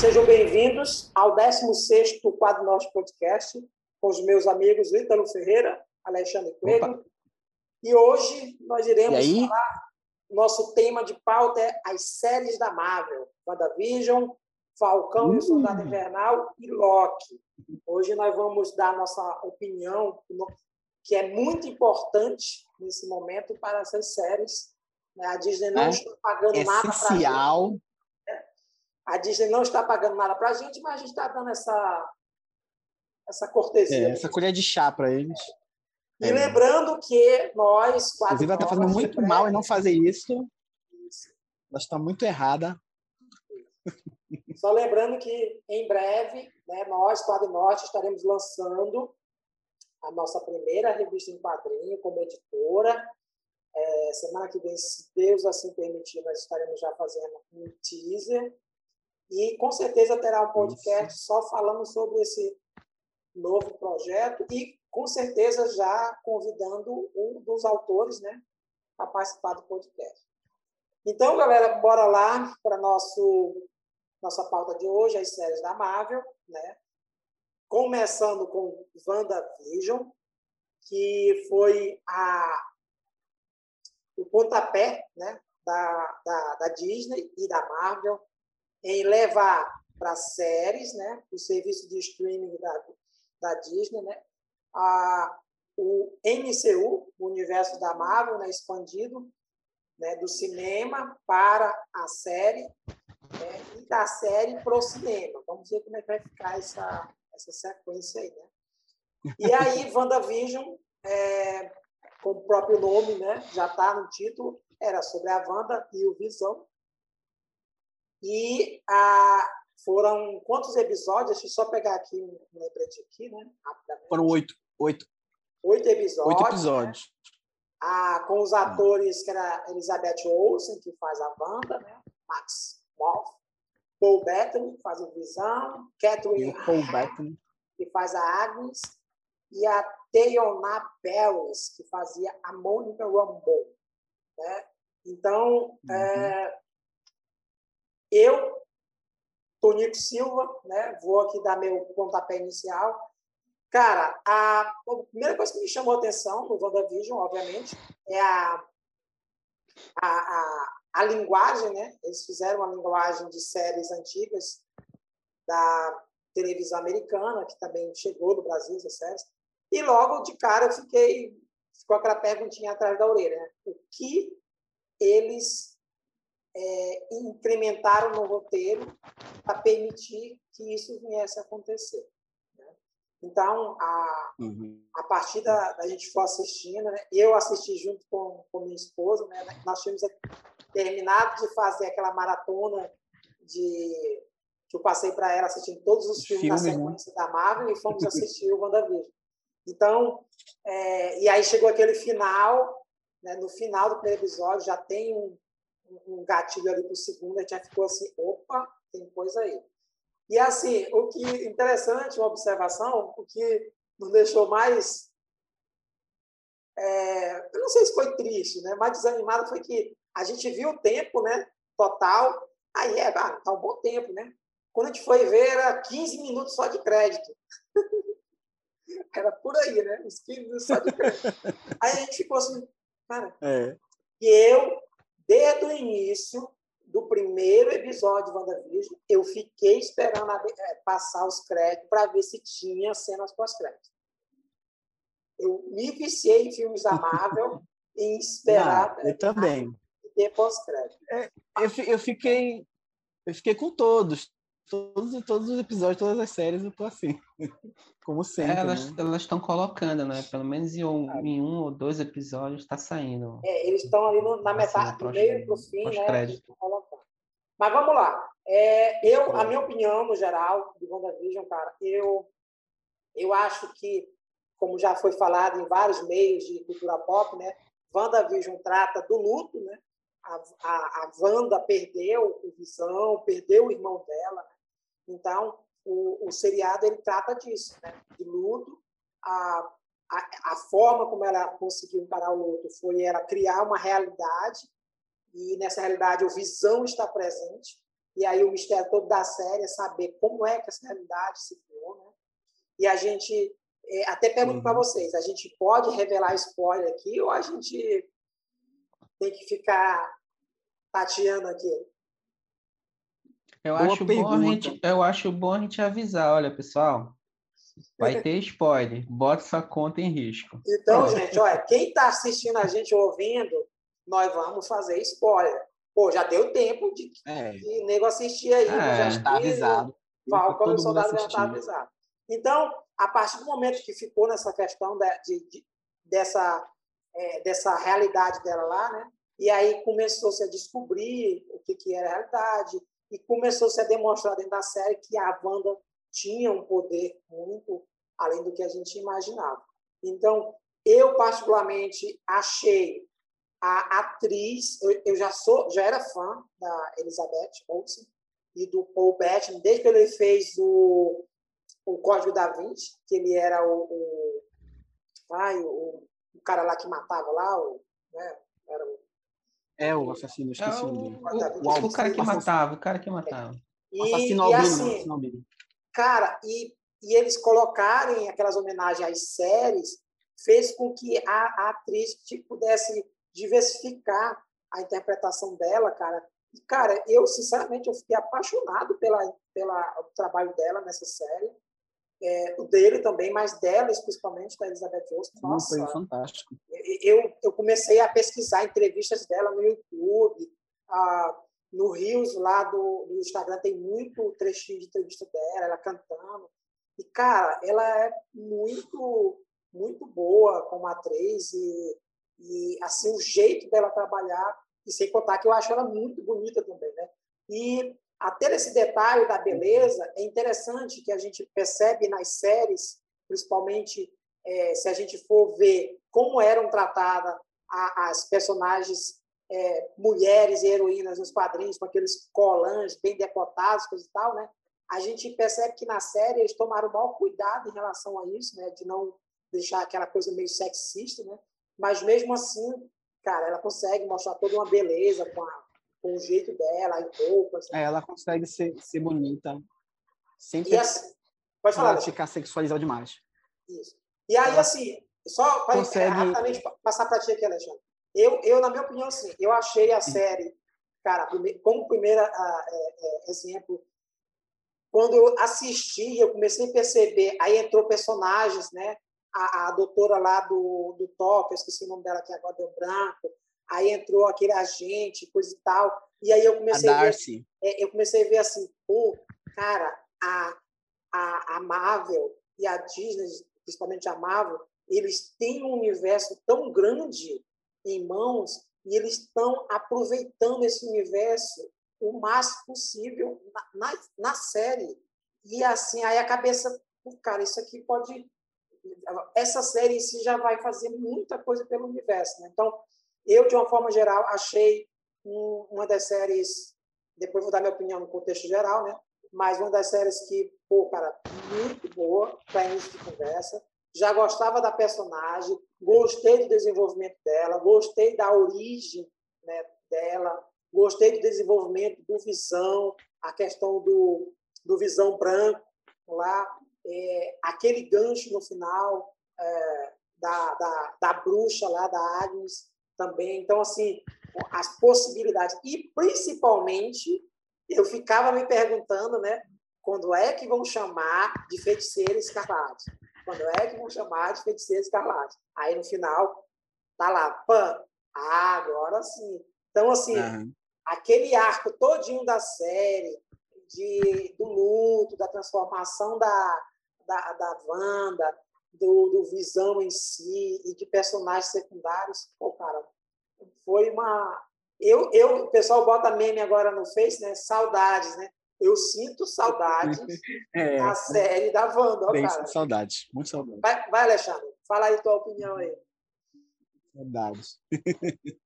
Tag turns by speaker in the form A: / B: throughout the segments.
A: Sejam bem-vindos ao 16º Quadro Norte Podcast, com os meus amigos Ítalo Ferreira, Alexandre Coelho. E hoje nós iremos falar, nosso tema de pauta é as séries da Marvel, WandaVision, Falcão e o Soldado Invernal e Loki. Hoje nós vamos dar nossa opinião, que é muito importante nesse momento para essas séries. A Disney não é está pagando nada para
B: Essencial.
A: A Disney não está pagando nada para a gente, mas a gente está dando essa, essa cortesia.
B: É, essa colher de chá para eles.
A: E é. lembrando que nós, quase.
B: Inclusive, ela está fazendo muito mal em não fazer isso. isso. Ela está muito errada.
A: Só lembrando que em breve, né, nós, Quadro Norte, estaremos lançando a nossa primeira revista em quadrinho como editora. É, semana que vem, se Deus assim permitir, nós estaremos já fazendo um teaser. E com certeza terá um podcast Isso. só falando sobre esse novo projeto e com certeza já convidando um dos autores né, a participar do podcast. Então, galera, bora lá para nosso nossa pauta de hoje, as séries da Marvel, né? começando com WandaVision, que foi a, o pontapé né, da, da, da Disney e da Marvel em levar para séries, né, o serviço de streaming da, da Disney, né, a, o MCU, o universo da Marvel, né, expandido né, do cinema para a série né, e da série para o cinema. Vamos ver como é que vai ficar essa, essa sequência aí, né? E aí, WandaVision, é, como o próprio nome né, já está no título, era sobre a Wanda e o Visão. E a, foram quantos episódios? Deixa eu só pegar aqui um lembrete aqui, né?
B: Foram oito. Oito.
A: Oito episódios.
B: Oito episódios. Né?
A: Ah, com os atores que era Elizabeth Olsen, que faz a Wanda, né? Max Moff, Paul Bettany, que faz o Visão, Catherine
B: Paul Bettany.
A: que faz a Agnes, e a Teyona Paris, que fazia a Mônica Rambeau. Né? Então, uhum. é, eu, Tonico Silva, né, vou aqui dar meu pontapé inicial. Cara, a, a primeira coisa que me chamou a atenção no WandaVision, obviamente, é a, a, a a linguagem, né? Eles fizeram uma linguagem de séries antigas da televisão americana, que também chegou do Brasil, essas. E logo de cara eu fiquei com aquela perguntinha atrás da orelha, né? O que eles é, incrementaram no roteiro para permitir que isso viesse a acontecer? Né? Então, a, uhum. a partir da, da gente for assistindo, né? eu assisti junto com, com minha esposa, né? nós tínhamos terminado de fazer aquela maratona de que eu passei para ela assistindo todos os filmes Filme, da né? sequência né? da Marvel e fomos assistir o WandaVision. Então, é, e aí chegou aquele final, né, no final do primeiro episódio já tem um, um gatilho ali para o segundo, a gente já ficou assim, opa, tem coisa aí. E assim, o que interessante, uma observação, o que nos deixou mais é, eu não sei se foi triste, né? mais desanimado foi que a gente viu o tempo né, total, aí é, ah, tá um bom tempo, né? Quando a gente foi ver, era 15 minutos só de crédito. era por aí, né? Os 15 minutos só de crédito. aí a gente ficou assim, cara. É. E eu, desde o início do primeiro episódio de WandaVision, eu fiquei esperando a, é, passar os créditos para ver se tinha cenas pós-crédito. Eu me viciei em filmes da Marvel em esperar.
B: Não, eu também
A: ter pós-crédito.
B: É, eu, eu, fiquei, eu fiquei com todos. Todos, todos os episódios, todas as séries, eu tô assim. Como sempre.
C: É, elas né? estão colocando, né? Pelo menos em um, em um ou dois episódios está saindo.
A: É, eles estão ali no, na metade, assim, do meio para o fim, né? Mas vamos lá. É, eu, a minha opinião, no geral, de WandaVision, cara, eu, eu acho que, como já foi falado em vários meios de cultura pop, né? WandaVision trata do luto, né? a, a, a Wanda perdeu o Visão, perdeu o irmão dela. Né? Então, o, o seriado ele trata disso, né? de luto. A, a, a forma como ela conseguiu encarar o luto foi ela criar uma realidade, e nessa realidade o Visão está presente. E aí o mistério todo da série é saber como é que essa realidade se criou, né? E a gente é, até pergunto uhum. para vocês, a gente pode revelar spoiler aqui ou a gente tem que ficar tateando aqui?
C: Eu acho, bom a gente, eu acho bom a gente avisar, olha, pessoal, vai ter spoiler, bota sua conta em risco.
A: Então, gente, olha, quem está assistindo a gente ouvindo, nós vamos fazer spoiler. Pô, já deu tempo de,
B: é.
A: de nego assistir aí.
B: É, já está avisado.
A: Falcão o Soldado já está avisado. Então, a partir do momento que ficou nessa questão de, de dessa, é, dessa realidade dela lá, né? E aí começou-se a descobrir o que, que era a realidade, e começou-se a demonstrar dentro da série que a Wanda tinha um poder muito além do que a gente imaginava. Então, eu particularmente achei a atriz, eu, eu já sou, já era fã da Elizabeth Olsen e do Paul Bettany desde que ele fez o, o Código da Vinci, que ele era o, o ai, o, o cara lá que matava lá, o, né, era o
B: é o assassino, esqueci é o,
C: o, o, o, cara que matava, o cara que matava.
A: E, assassino albino, assim, assassino albino. Cara, e, e eles colocarem aquelas homenagens às séries fez com que a, a atriz tipo, pudesse diversificar a interpretação dela, cara. E, cara, eu, sinceramente, eu fiquei apaixonado pela, pela trabalho dela nessa série é, o dele também, mas dela principalmente, da Elizabeth Olsen. Nossa,
B: foi fantástico.
A: Eu, eu comecei a pesquisar entrevistas dela no YouTube, ah, no Rios lá do, do Instagram tem muito trechinho de entrevista dela, ela cantando. E, cara, ela é muito, muito boa como atriz e, e assim, o jeito dela trabalhar, e sem contar que eu acho ela muito bonita também, né? E até esse detalhe da beleza é interessante que a gente percebe nas séries, principalmente é, se a gente for ver como eram tratadas as personagens é, mulheres e heroínas nos quadrinhos, com aqueles colãs bem decotados e tal, né? A gente percebe que na série eles tomaram o maior cuidado em relação a isso, né? De não deixar aquela coisa meio sexista, né? Mas mesmo assim, cara, ela consegue mostrar toda uma beleza com a com o jeito dela, em roupas.
B: É, ela consegue ser, ser bonita sem
A: assim, pode falar,
B: ficar sexualizada demais.
A: Isso. E aí, ela assim, só para consegue... rapidamente passar para ti aqui, Alexandre. Eu, eu, na minha opinião, assim, eu achei a série, cara, como primeiro é, é, exemplo, quando eu assisti, eu comecei a perceber, aí entrou personagens, né? A, a doutora lá do, do Tóquio, esqueci o nome dela aqui agora, deu branco, aí entrou aquele agente, coisa e tal. E aí eu comecei a, a ver, é, eu comecei a ver assim, pô, cara, a, a, a Marvel e a Disney, principalmente a Marvel, eles têm um universo tão grande em mãos e eles estão aproveitando esse universo o máximo possível na, na, na série. E assim, aí a cabeça, cara, isso aqui pode. Essa série em si já vai fazer muita coisa pelo universo. Né? Então, eu, de uma forma geral, achei uma das séries, depois vou dar minha opinião no contexto geral, né? mas uma das séries que, pô, cara, muito boa para início de conversa. Já gostava da personagem, gostei do desenvolvimento dela, gostei da origem né, dela, gostei do desenvolvimento do Visão, a questão do, do Visão branco lá, é, aquele gancho no final é, da, da, da bruxa lá, da Agnes, também. Então, assim, as possibilidades. E, principalmente, eu ficava me perguntando, né? Quando é que vão chamar de feiticeira escarlate? Quando é que vão chamar de feiticeira escarlate? Aí, no final, tá lá, pã. Ah, agora sim. Então, assim, uhum. aquele arco todinho da série, de, do luto, da transformação da, da, da Wanda, do, do Visão em si e de personagens secundários, pô, cara, foi uma. Eu, eu, o pessoal bota meme agora no Face, né? Saudades, né? Eu sinto saudades é, da série da Wanda, ó, cara.
B: Saudades, muito saudades.
A: Vai, vai, Alexandre, fala aí tua opinião aí.
B: Saudades.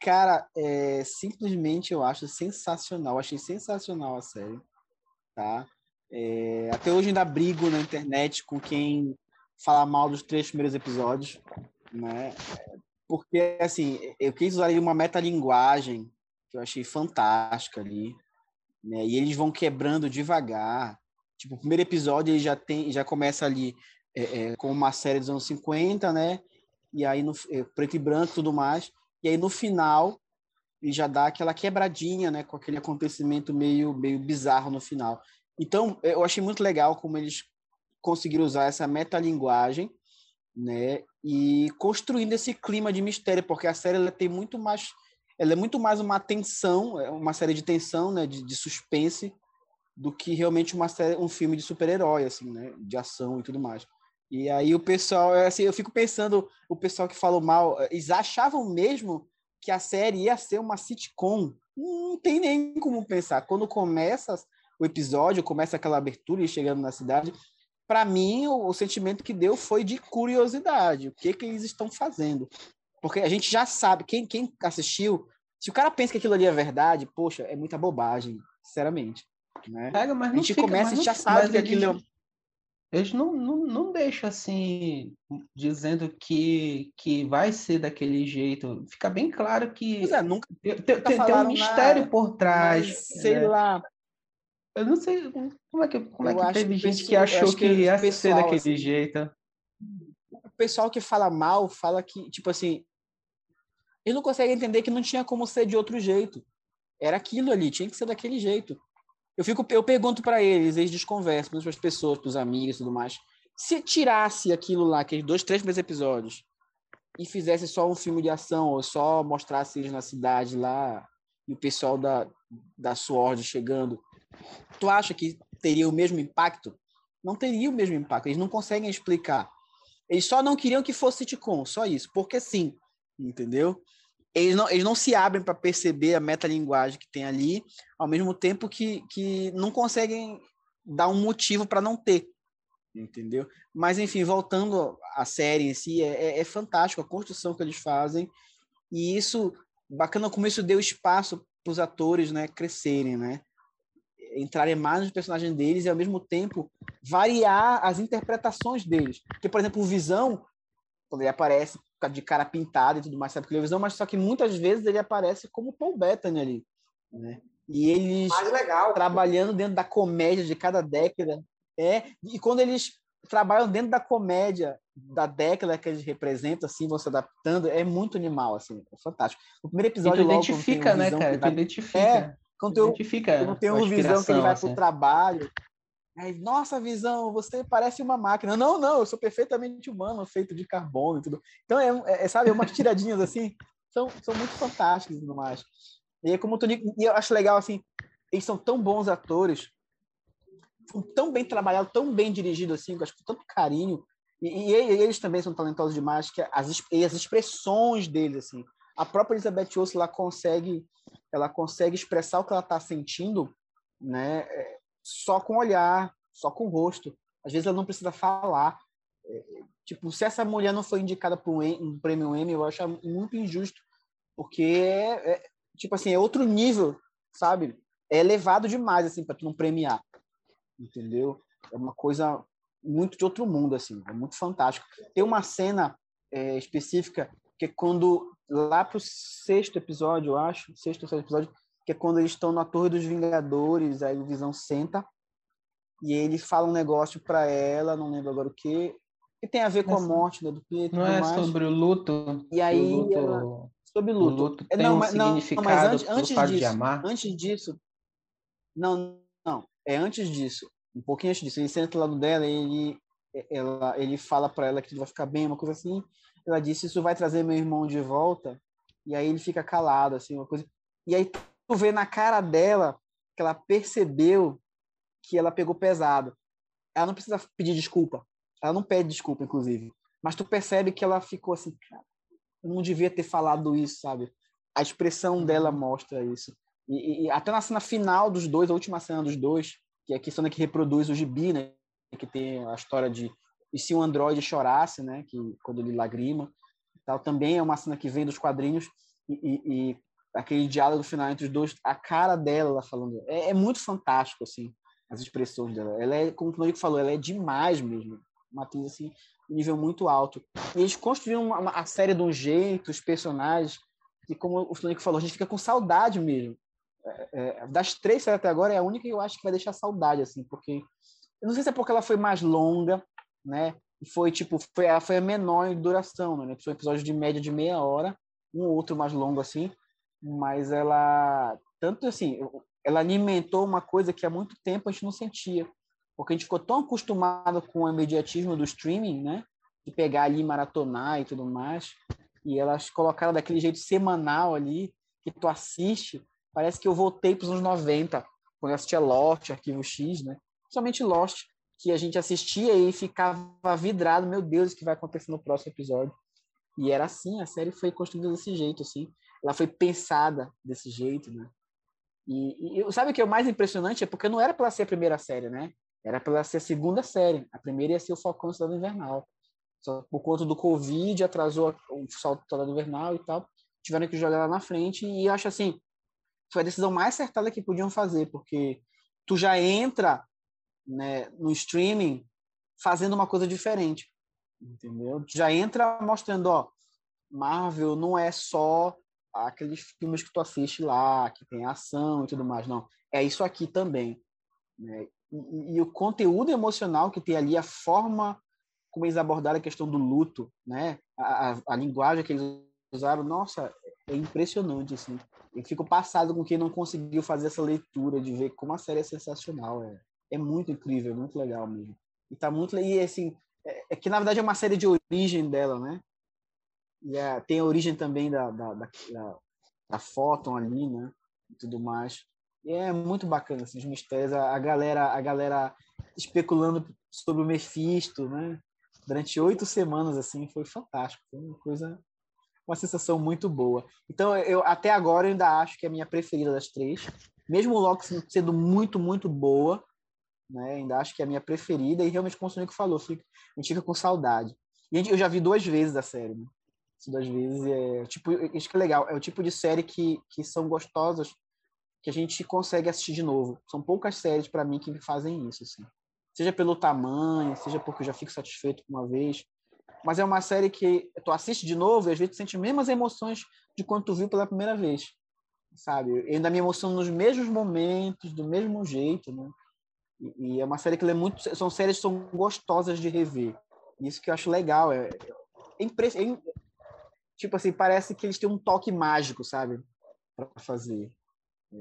B: cara, é, simplesmente eu acho sensacional. Achei sensacional a série, tá? É, até hoje ainda brigo na internet com quem falar mal dos três primeiros episódios, né? Porque, assim, eu quis usar uma metalinguagem que eu achei fantástica ali, né? E eles vão quebrando devagar. Tipo, o primeiro episódio ele já tem, já começa ali é, é, com uma série dos anos 50, né? E aí no é, preto e branco tudo mais. E aí no final ele já dá aquela quebradinha, né? Com aquele acontecimento meio meio bizarro no final. Então eu achei muito legal como eles conseguiram usar essa metalinguagem, né? E construindo esse clima de mistério, porque a série ela tem muito mais ela é muito mais uma tensão, é uma série de tensão, né, de, de suspense, do que realmente uma série, um filme de super-herói, assim, né, de ação e tudo mais. E aí o pessoal, é assim, eu fico pensando, o pessoal que falou mal, eles achavam mesmo que a série ia ser uma sitcom. Não tem nem como pensar. Quando começa o episódio, começa aquela abertura e chegando na cidade, para mim o, o, sentimento que deu foi de curiosidade. O que que eles estão fazendo? Porque a gente já sabe, quem, quem assistiu, se o cara pensa que aquilo ali é verdade, poxa, é muita bobagem, sinceramente. Né?
C: Pega, mas
B: a gente fica, começa e já sabe que aquilo é
C: eles não, não, não deixam assim, dizendo que, que vai ser daquele jeito. Fica bem claro que
B: é, nunca,
C: tem, tem, tem, um mistério nada, por trás.
B: Mas, sei né? lá.
C: Eu não sei como é que, como é que teve que gente pessoa, que achou que, que ia pessoal, ser daquele assim, jeito.
B: O pessoal que fala mal fala que, tipo assim, eles não conseguem entender que não tinha como ser de outro jeito. Era aquilo ali, tinha que ser daquele jeito. Eu fico, eu pergunto para eles, eles desconversam para as pessoas, para os amigos e tudo mais. Se tirasse aquilo lá, aqueles dois, três primeiros episódios, e fizesse só um filme de ação, ou só mostrasse eles na cidade lá, e o pessoal da, da SWORD chegando, tu acha que teria o mesmo impacto? Não teria o mesmo impacto. Eles não conseguem explicar. Eles só não queriam que fosse sitcom, só isso. Porque sim, entendeu? Eles não, eles não se abrem para perceber a metalinguagem que tem ali, ao mesmo tempo que, que não conseguem dar um motivo para não ter, entendeu? Mas, enfim, voltando à série em si, é, é, é fantástico a construção que eles fazem, e isso, bacana como isso deu espaço para os atores né, crescerem, né? Entrarem mais nos personagens deles e, ao mesmo tempo, variar as interpretações deles. Porque, por exemplo, o Visão, quando ele aparece de cara pintada e tudo mais, sabe que ele é Visão, mas só que muitas vezes ele aparece como Paul Bettany ali, né? E eles
A: legal,
B: trabalhando dentro da comédia de cada década. É, e quando eles trabalham dentro da comédia da década que eles representam, assim, vão se adaptando, é muito animal, assim, é fantástico. O primeiro episódio
C: e tu logo, identifica, né, cara? Tu identifica.
B: É, quando tem, quando tem uma visão que ele vai assim. pro trabalho, aí, nossa, visão, você parece uma máquina. Não, não, eu sou perfeitamente humano, feito de carbono e tudo. Então, é, é, é sabe, umas tiradinhas assim, são, são muito fantásticas e tudo mais. E é como tu e eu acho legal, assim, eles são tão bons atores, tão bem trabalhados, tão bem dirigidos, assim, com tanto carinho. E, e, eles também são talentosos demais, que as, as expressões deles, assim. A própria Elizabeth Olsen, ela consegue, ela consegue expressar o que ela está sentindo, né? É, só com olhar, só com o rosto. Às vezes ela não precisa falar. É, tipo, se essa mulher não foi indicada para um prêmio Emmy, eu acho muito injusto, porque é, é, tipo assim, é outro nível, sabe? É elevado demais assim para tu não premiar. Entendeu? É uma coisa muito de outro mundo assim, é muito fantástico. Tem uma cena é, específica que é quando lá pro sexto episódio, eu acho, sexto ou sétimo episódio, que é quando eles estão na Torre dos Vingadores, aí o Visão senta e ele fala um negócio para ela, não lembro agora o que, que tem a ver com a morte né, do Pietro.
C: Não é mais. sobre o luto.
B: E aí
C: luto,
B: ela, sobre luto. O luto
C: é, tem não, um mas, significado não, mas antes, antes disso,
B: antes disso, não, não, é antes disso, um pouquinho antes disso, ele senta do dela e ele ela, ele fala para ela que tudo vai ficar bem, uma coisa assim. Ela disse: Isso vai trazer meu irmão de volta. E aí ele fica calado, assim, uma coisa. E aí tu vê na cara dela que ela percebeu que ela pegou pesado. Ela não precisa pedir desculpa. Ela não pede desculpa, inclusive. Mas tu percebe que ela ficou assim, cara, eu não devia ter falado isso, sabe? A expressão dela mostra isso. E, e, até na cena final dos dois, a última cena dos dois, que é a questão que reproduz o gibi, né? Que tem a história de e se um androide chorasse, né, que quando ele lagrima, tal, também é uma cena que vem dos quadrinhos e, e, e aquele diálogo final entre os dois, a cara dela ela falando, é, é, muito fantástico assim, as expressões dela. Ela é, como o Tonico falou, ela é demais mesmo, uma atriz assim, nível muito alto. E eles construíram uma, uma, a série de um jeito, os personagens, que como o Tonico falou, a gente fica com saudade mesmo. é, é, das três séries até agora, é a única que eu acho que vai deixar saudade, assim, porque. Eu não sei se é porque ela foi mais longa, né? Foi, tipo, foi a, foi a menor em duração, né? Foi um episódio de média de meia hora, um outro mais longo, assim, mas ela. Tanto assim, ela alimentou uma coisa que há muito tempo a gente não sentia, porque a gente ficou tão acostumado com o imediatismo do streaming, né? De pegar ali, maratonar e tudo mais, e elas colocaram daquele jeito semanal ali, que tu assiste, parece que eu voltei para os anos 90, quando eu assistia Lost, Arquivo X, né? Somente Lost, que a gente assistia e ficava vidrado, meu Deus, o que vai acontecer no próximo episódio. E era assim, a série foi construída desse jeito, assim. Ela foi pensada desse jeito, né? E, e sabe o que é o mais impressionante? É porque não era para ser a primeira série, né? Era para ser a segunda série. A primeira ia ser o Falcão Cidade Invernal. Só por conta do Covid, atrasou o salto do Invernal e tal. Tiveram que jogar lá na frente. E acho assim, foi a decisão mais acertada que podiam fazer, porque tu já entra né, no streaming fazendo uma coisa diferente. Entendeu? Já entra mostrando, ó, Marvel não é só aqueles filmes que tu assiste lá, que tem ação e tudo mais, não. É isso aqui também. Né? E, e, o conteúdo emocional que tem ali, a forma como eles abordaram a questão do luto, né? A, a, a linguagem que eles usaram, nossa, é impressionante, assim. Eu fico passado com quem não conseguiu fazer essa leitura, de ver como a série é sensacional. É, é muito incrível, é muito legal mesmo. E tá muito... E, assim, é, é que, na verdade, é uma série de origem dela, né? E é, tem a origem também da, da, da, da, da ali, né? E tudo mais. E é muito bacana, assim, os mistérios. A, a, galera, a galera especulando sobre o Mephisto, né? Durante oito semanas, assim, foi fantástico. Foi uma coisa... Uma sensação muito boa. Então, eu até agora eu ainda acho que é a minha preferida das três. Mesmo o Loki sendo muito, muito boa, né? Ainda acho que é a minha preferida. E realmente, como o Sonic falou, fica, a gente fica com saudade. E eu já vi duas vezes a série, né? das vezes. É, tipo, isso que é legal. É o tipo de série que, que são gostosas que a gente consegue assistir de novo. São poucas séries para mim que fazem isso, assim. Seja pelo tamanho, seja porque eu já fico satisfeito uma vez. Mas é uma série que tu assiste de novo e às vezes tu sente as mesmas emoções de quando tu viu pela primeira vez. Sabe? Eu ainda me emociono nos mesmos momentos, do mesmo jeito, né? E, é uma série que é muito. São séries que são gostosas de rever. Isso que eu acho legal. É, é, é, tipo assim, parece que eles têm um toque mágico, sabe? Para fazer. É,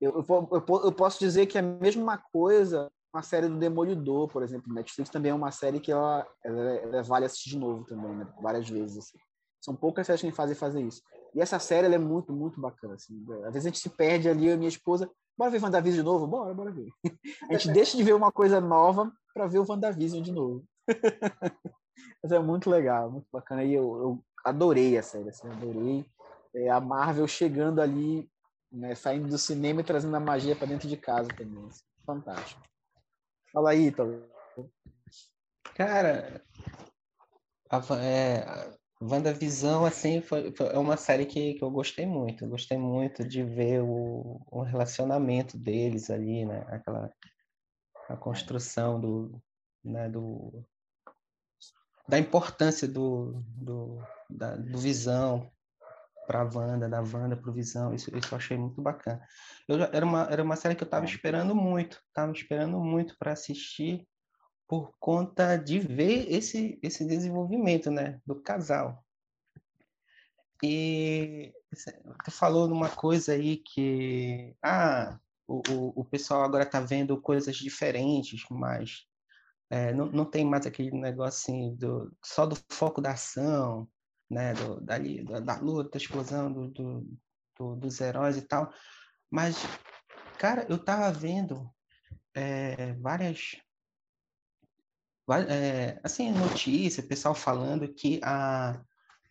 B: eu, eu, eu, eu, posso dizer que é a mesma coisa uma série do Demolidor, por exemplo. Netflix também é uma série que ela, ela, ela vale assistir de novo também, né? várias vezes. Assim. São poucas séries que fazem fazer isso. E essa série é muito, muito bacana. Assim. Às vezes a gente se perde ali, e minha esposa, bora ver WandaVision de novo? Bora, bora ver. A gente deixa de ver uma coisa nova para ver o WandaVision de novo. Mas é muito legal, muito bacana. E eu, eu adorei a série, assim, adorei. É, a Marvel chegando ali, né, saindo do cinema e trazendo a magia para dentro de casa também. Assim, fantástico. Fala aí, Ítalo.
C: Cara, a, é, a WandaVisão, assim, foi, foi, é uma série que, que eu gostei muito. Eu gostei muito de ver o, o relacionamento deles ali, né? Aquela a construção do, né, do, da importância do, do, da, do Visão para a Wanda, da Wanda para o Visão, isso, isso eu achei muito bacana. Eu, era, uma, era uma série que eu estava esperando muito, estava esperando muito para assistir por conta de ver esse, esse desenvolvimento né, do casal. E tu falou numa coisa aí que ah, o, o, o pessoal agora está vendo coisas diferentes, mas é, não, não tem mais aquele negócio assim do, só do foco da ação, né, do, dali, da, da luta, da explosão do, do, do, dos heróis e tal. Mas, cara, eu tava vendo é, várias é, assim notícia, pessoal falando que a,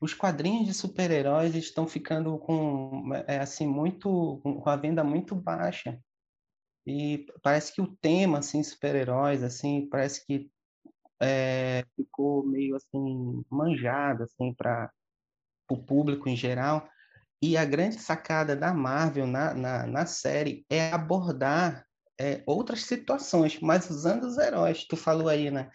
C: os quadrinhos de super-heróis estão ficando com é, assim muito com a venda muito baixa e parece que o tema assim super-heróis assim parece que é, ficou meio assim manjado assim para o público em geral. E a grande sacada da Marvel na, na, na série é abordar é, outras situações, mas usando os heróis. Tu falou aí, né?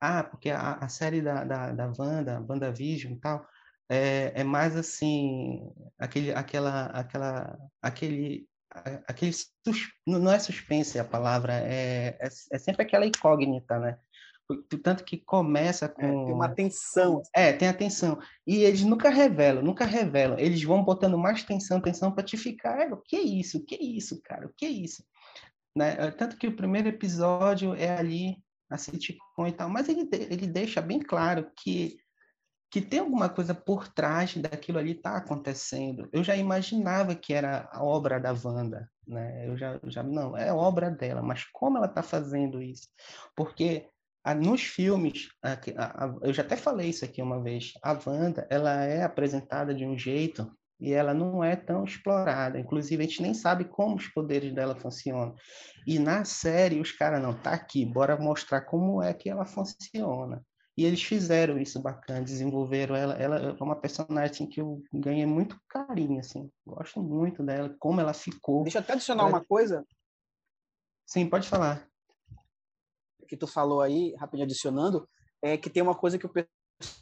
C: Ah, porque a, a série da, da, da Wanda, WandaVision e tal, é, é mais assim, aquele, aquela, aquela, aquele, aquele sus, não é suspense a palavra, é, é, é sempre aquela incógnita, né? tanto que começa com
B: é, tem uma tensão
C: é tem a tensão e eles nunca revelam nunca revelam eles vão botando mais tensão tensão para te ficar o que é isso o que é isso cara o que é isso né tanto que o primeiro episódio é ali a sitcom e tal mas ele ele deixa bem claro que que tem alguma coisa por trás daquilo ali tá acontecendo. Eu já imaginava que era a obra da Wanda, né? Eu já, já não, é obra dela, mas como ela está fazendo isso? Porque nos filmes, eu já até falei isso aqui uma vez, a Wanda, ela é apresentada de um jeito e ela não é tão explorada. Inclusive, a gente nem sabe como os poderes dela funcionam. E na série, os caras, não, tá aqui, bora mostrar como é que ela funciona. E eles fizeram isso bacana, desenvolveram ela. Ela é uma personagem que eu ganhei muito carinho, assim. Gosto muito dela, como ela ficou.
B: Deixa eu até adicionar ela... uma coisa.
C: Sim, pode falar
B: que tu falou aí, rapidinho adicionando, é que tem uma coisa que o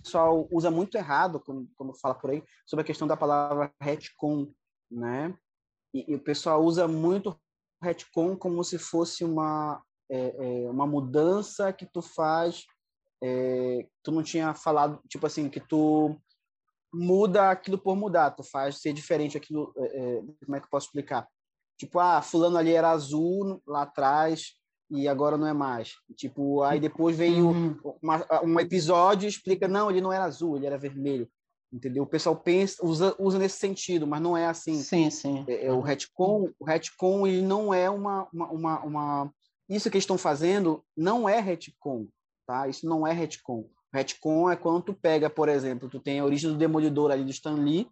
B: pessoal usa muito errado, quando, quando fala por aí, sobre a questão da palavra retcon, né? E, e o pessoal usa muito retcon como se fosse uma, é, é, uma mudança que tu faz, é, tu não tinha falado, tipo assim, que tu muda aquilo por mudar, tu faz ser diferente aquilo, é, é, como é que eu posso explicar? Tipo, ah, fulano ali era azul lá atrás, e agora não é mais. Tipo, aí depois veio uhum. uma, um episódio e explica, não, ele não era azul, ele era vermelho. Entendeu? O pessoal pensa, usa, usa nesse sentido, mas não é assim.
C: Sim, sim.
B: É, é, o retcon, o retcon ele não é uma, uma, uma, uma... Isso que eles estão fazendo não é retcon, tá? Isso não é retcon. Retcon é quando tu pega, por exemplo, tu tem a origem do Demolidor ali do Stan Lee,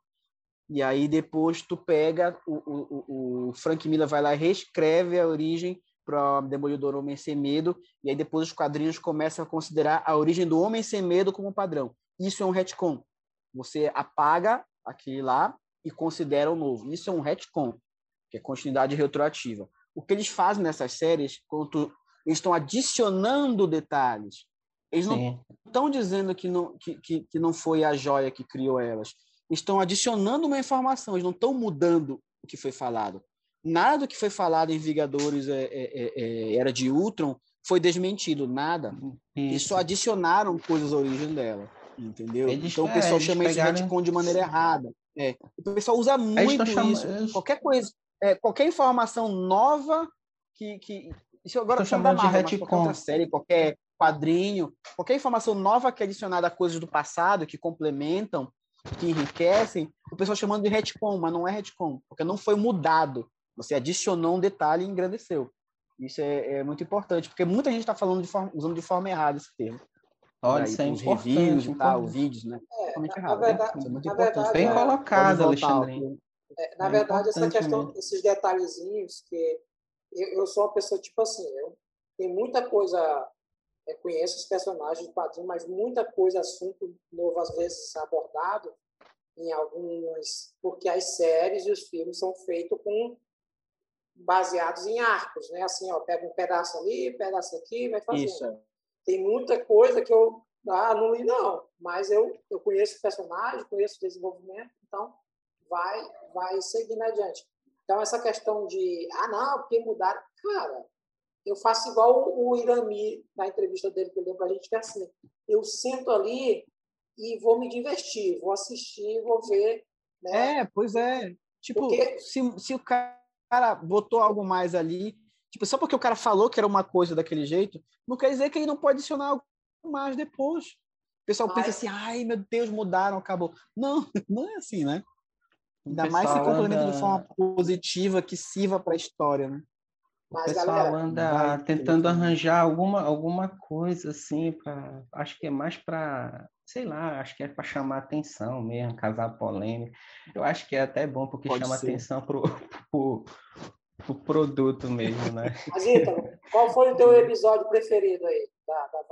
B: e aí depois tu pega, o, o, o Frank Miller vai lá e reescreve a origem para Demolidor Homem Sem Medo, e aí depois os quadrinhos começam a considerar a origem do Homem Sem Medo como padrão. Isso é um retcon. Você apaga aquele lá e considera o novo. Isso é um retcon, que é continuidade retroativa. O que eles fazem nessas séries, quando eles estão adicionando detalhes, eles não Sim. estão dizendo que não, que, que, que não foi a joia que criou elas. Estão adicionando uma informação, eles não estão mudando o que foi falado nada do que foi falado em Vingadores é, é, é, é era de Ultron foi desmentido, nada. Isso. E só adicionaram coisas à origem dela, entendeu? Eles, então o pessoal chama pegaram... isso de retcon de maneira errada. É. O pessoal usa muito isso. Qualquer coisa, é, qualquer informação nova que, que isso agora
C: chamando Marvel, de
B: qualquer outra série, qualquer quadrinho, qualquer informação nova que é adicionada a coisas do passado que complementam, que enriquecem, o pessoal chamando de retcon, mas não é retcon, porque não foi mudado. Você adicionou um detalhe e engrandeceu. Isso é, é muito importante, porque muita gente está falando de forma, usando de forma errada esse termo.
C: Olha, isso é importante. Reviews
B: e tal, vídeos, né?
A: É, na, errado, né? verdade, né? é muito importante. Verdade,
C: Bem é, colocado, Alexandre.
A: É, na é verdade, essa questão, mesmo. esses detalhezinhos, que eu, eu, sou uma pessoa tipo assim, eu tem muita coisa, eu conheço os personagens do quadrinho, mas muita coisa, assunto novo às vezes abordado em algumas, porque as séries e os filmes são feitos com baseados em arcos, né? Assim, ó, pega um pedaço ali, um pedaço aqui, vai fazendo. Isso. Tem muita coisa que eu ah, não li não, mas eu eu conheço o personagem, conheço o desenvolvimento, então vai vai seguindo adiante. Então essa questão de ah não, porque mudaram, cara, eu faço igual o Irami na entrevista dele que ele deu para a gente que é assim, eu sento ali e vou me divertir, vou assistir, vou ver, né?
B: É, pois é. Tipo, Porque... se, se o cara cara botou algo mais ali, tipo, só porque o cara falou que era uma coisa daquele jeito, não quer dizer que ele não pode adicionar algo mais depois. O pessoal ai. pensa assim, ai meu Deus, mudaram, acabou. Não, não é assim, né? Ainda mais se complementa anda... de forma positiva que sirva para a história, né?
C: O pessoal galera, anda tentando arranjar alguma, alguma coisa assim, pra, acho que é mais para sei lá, acho que é para chamar atenção mesmo, causar polêmica. Eu acho que é até bom porque Pode chama ser. atenção pro, pro, pro, produto mesmo, né?
A: Mas, Ítalo, qual foi o teu episódio preferido aí da, da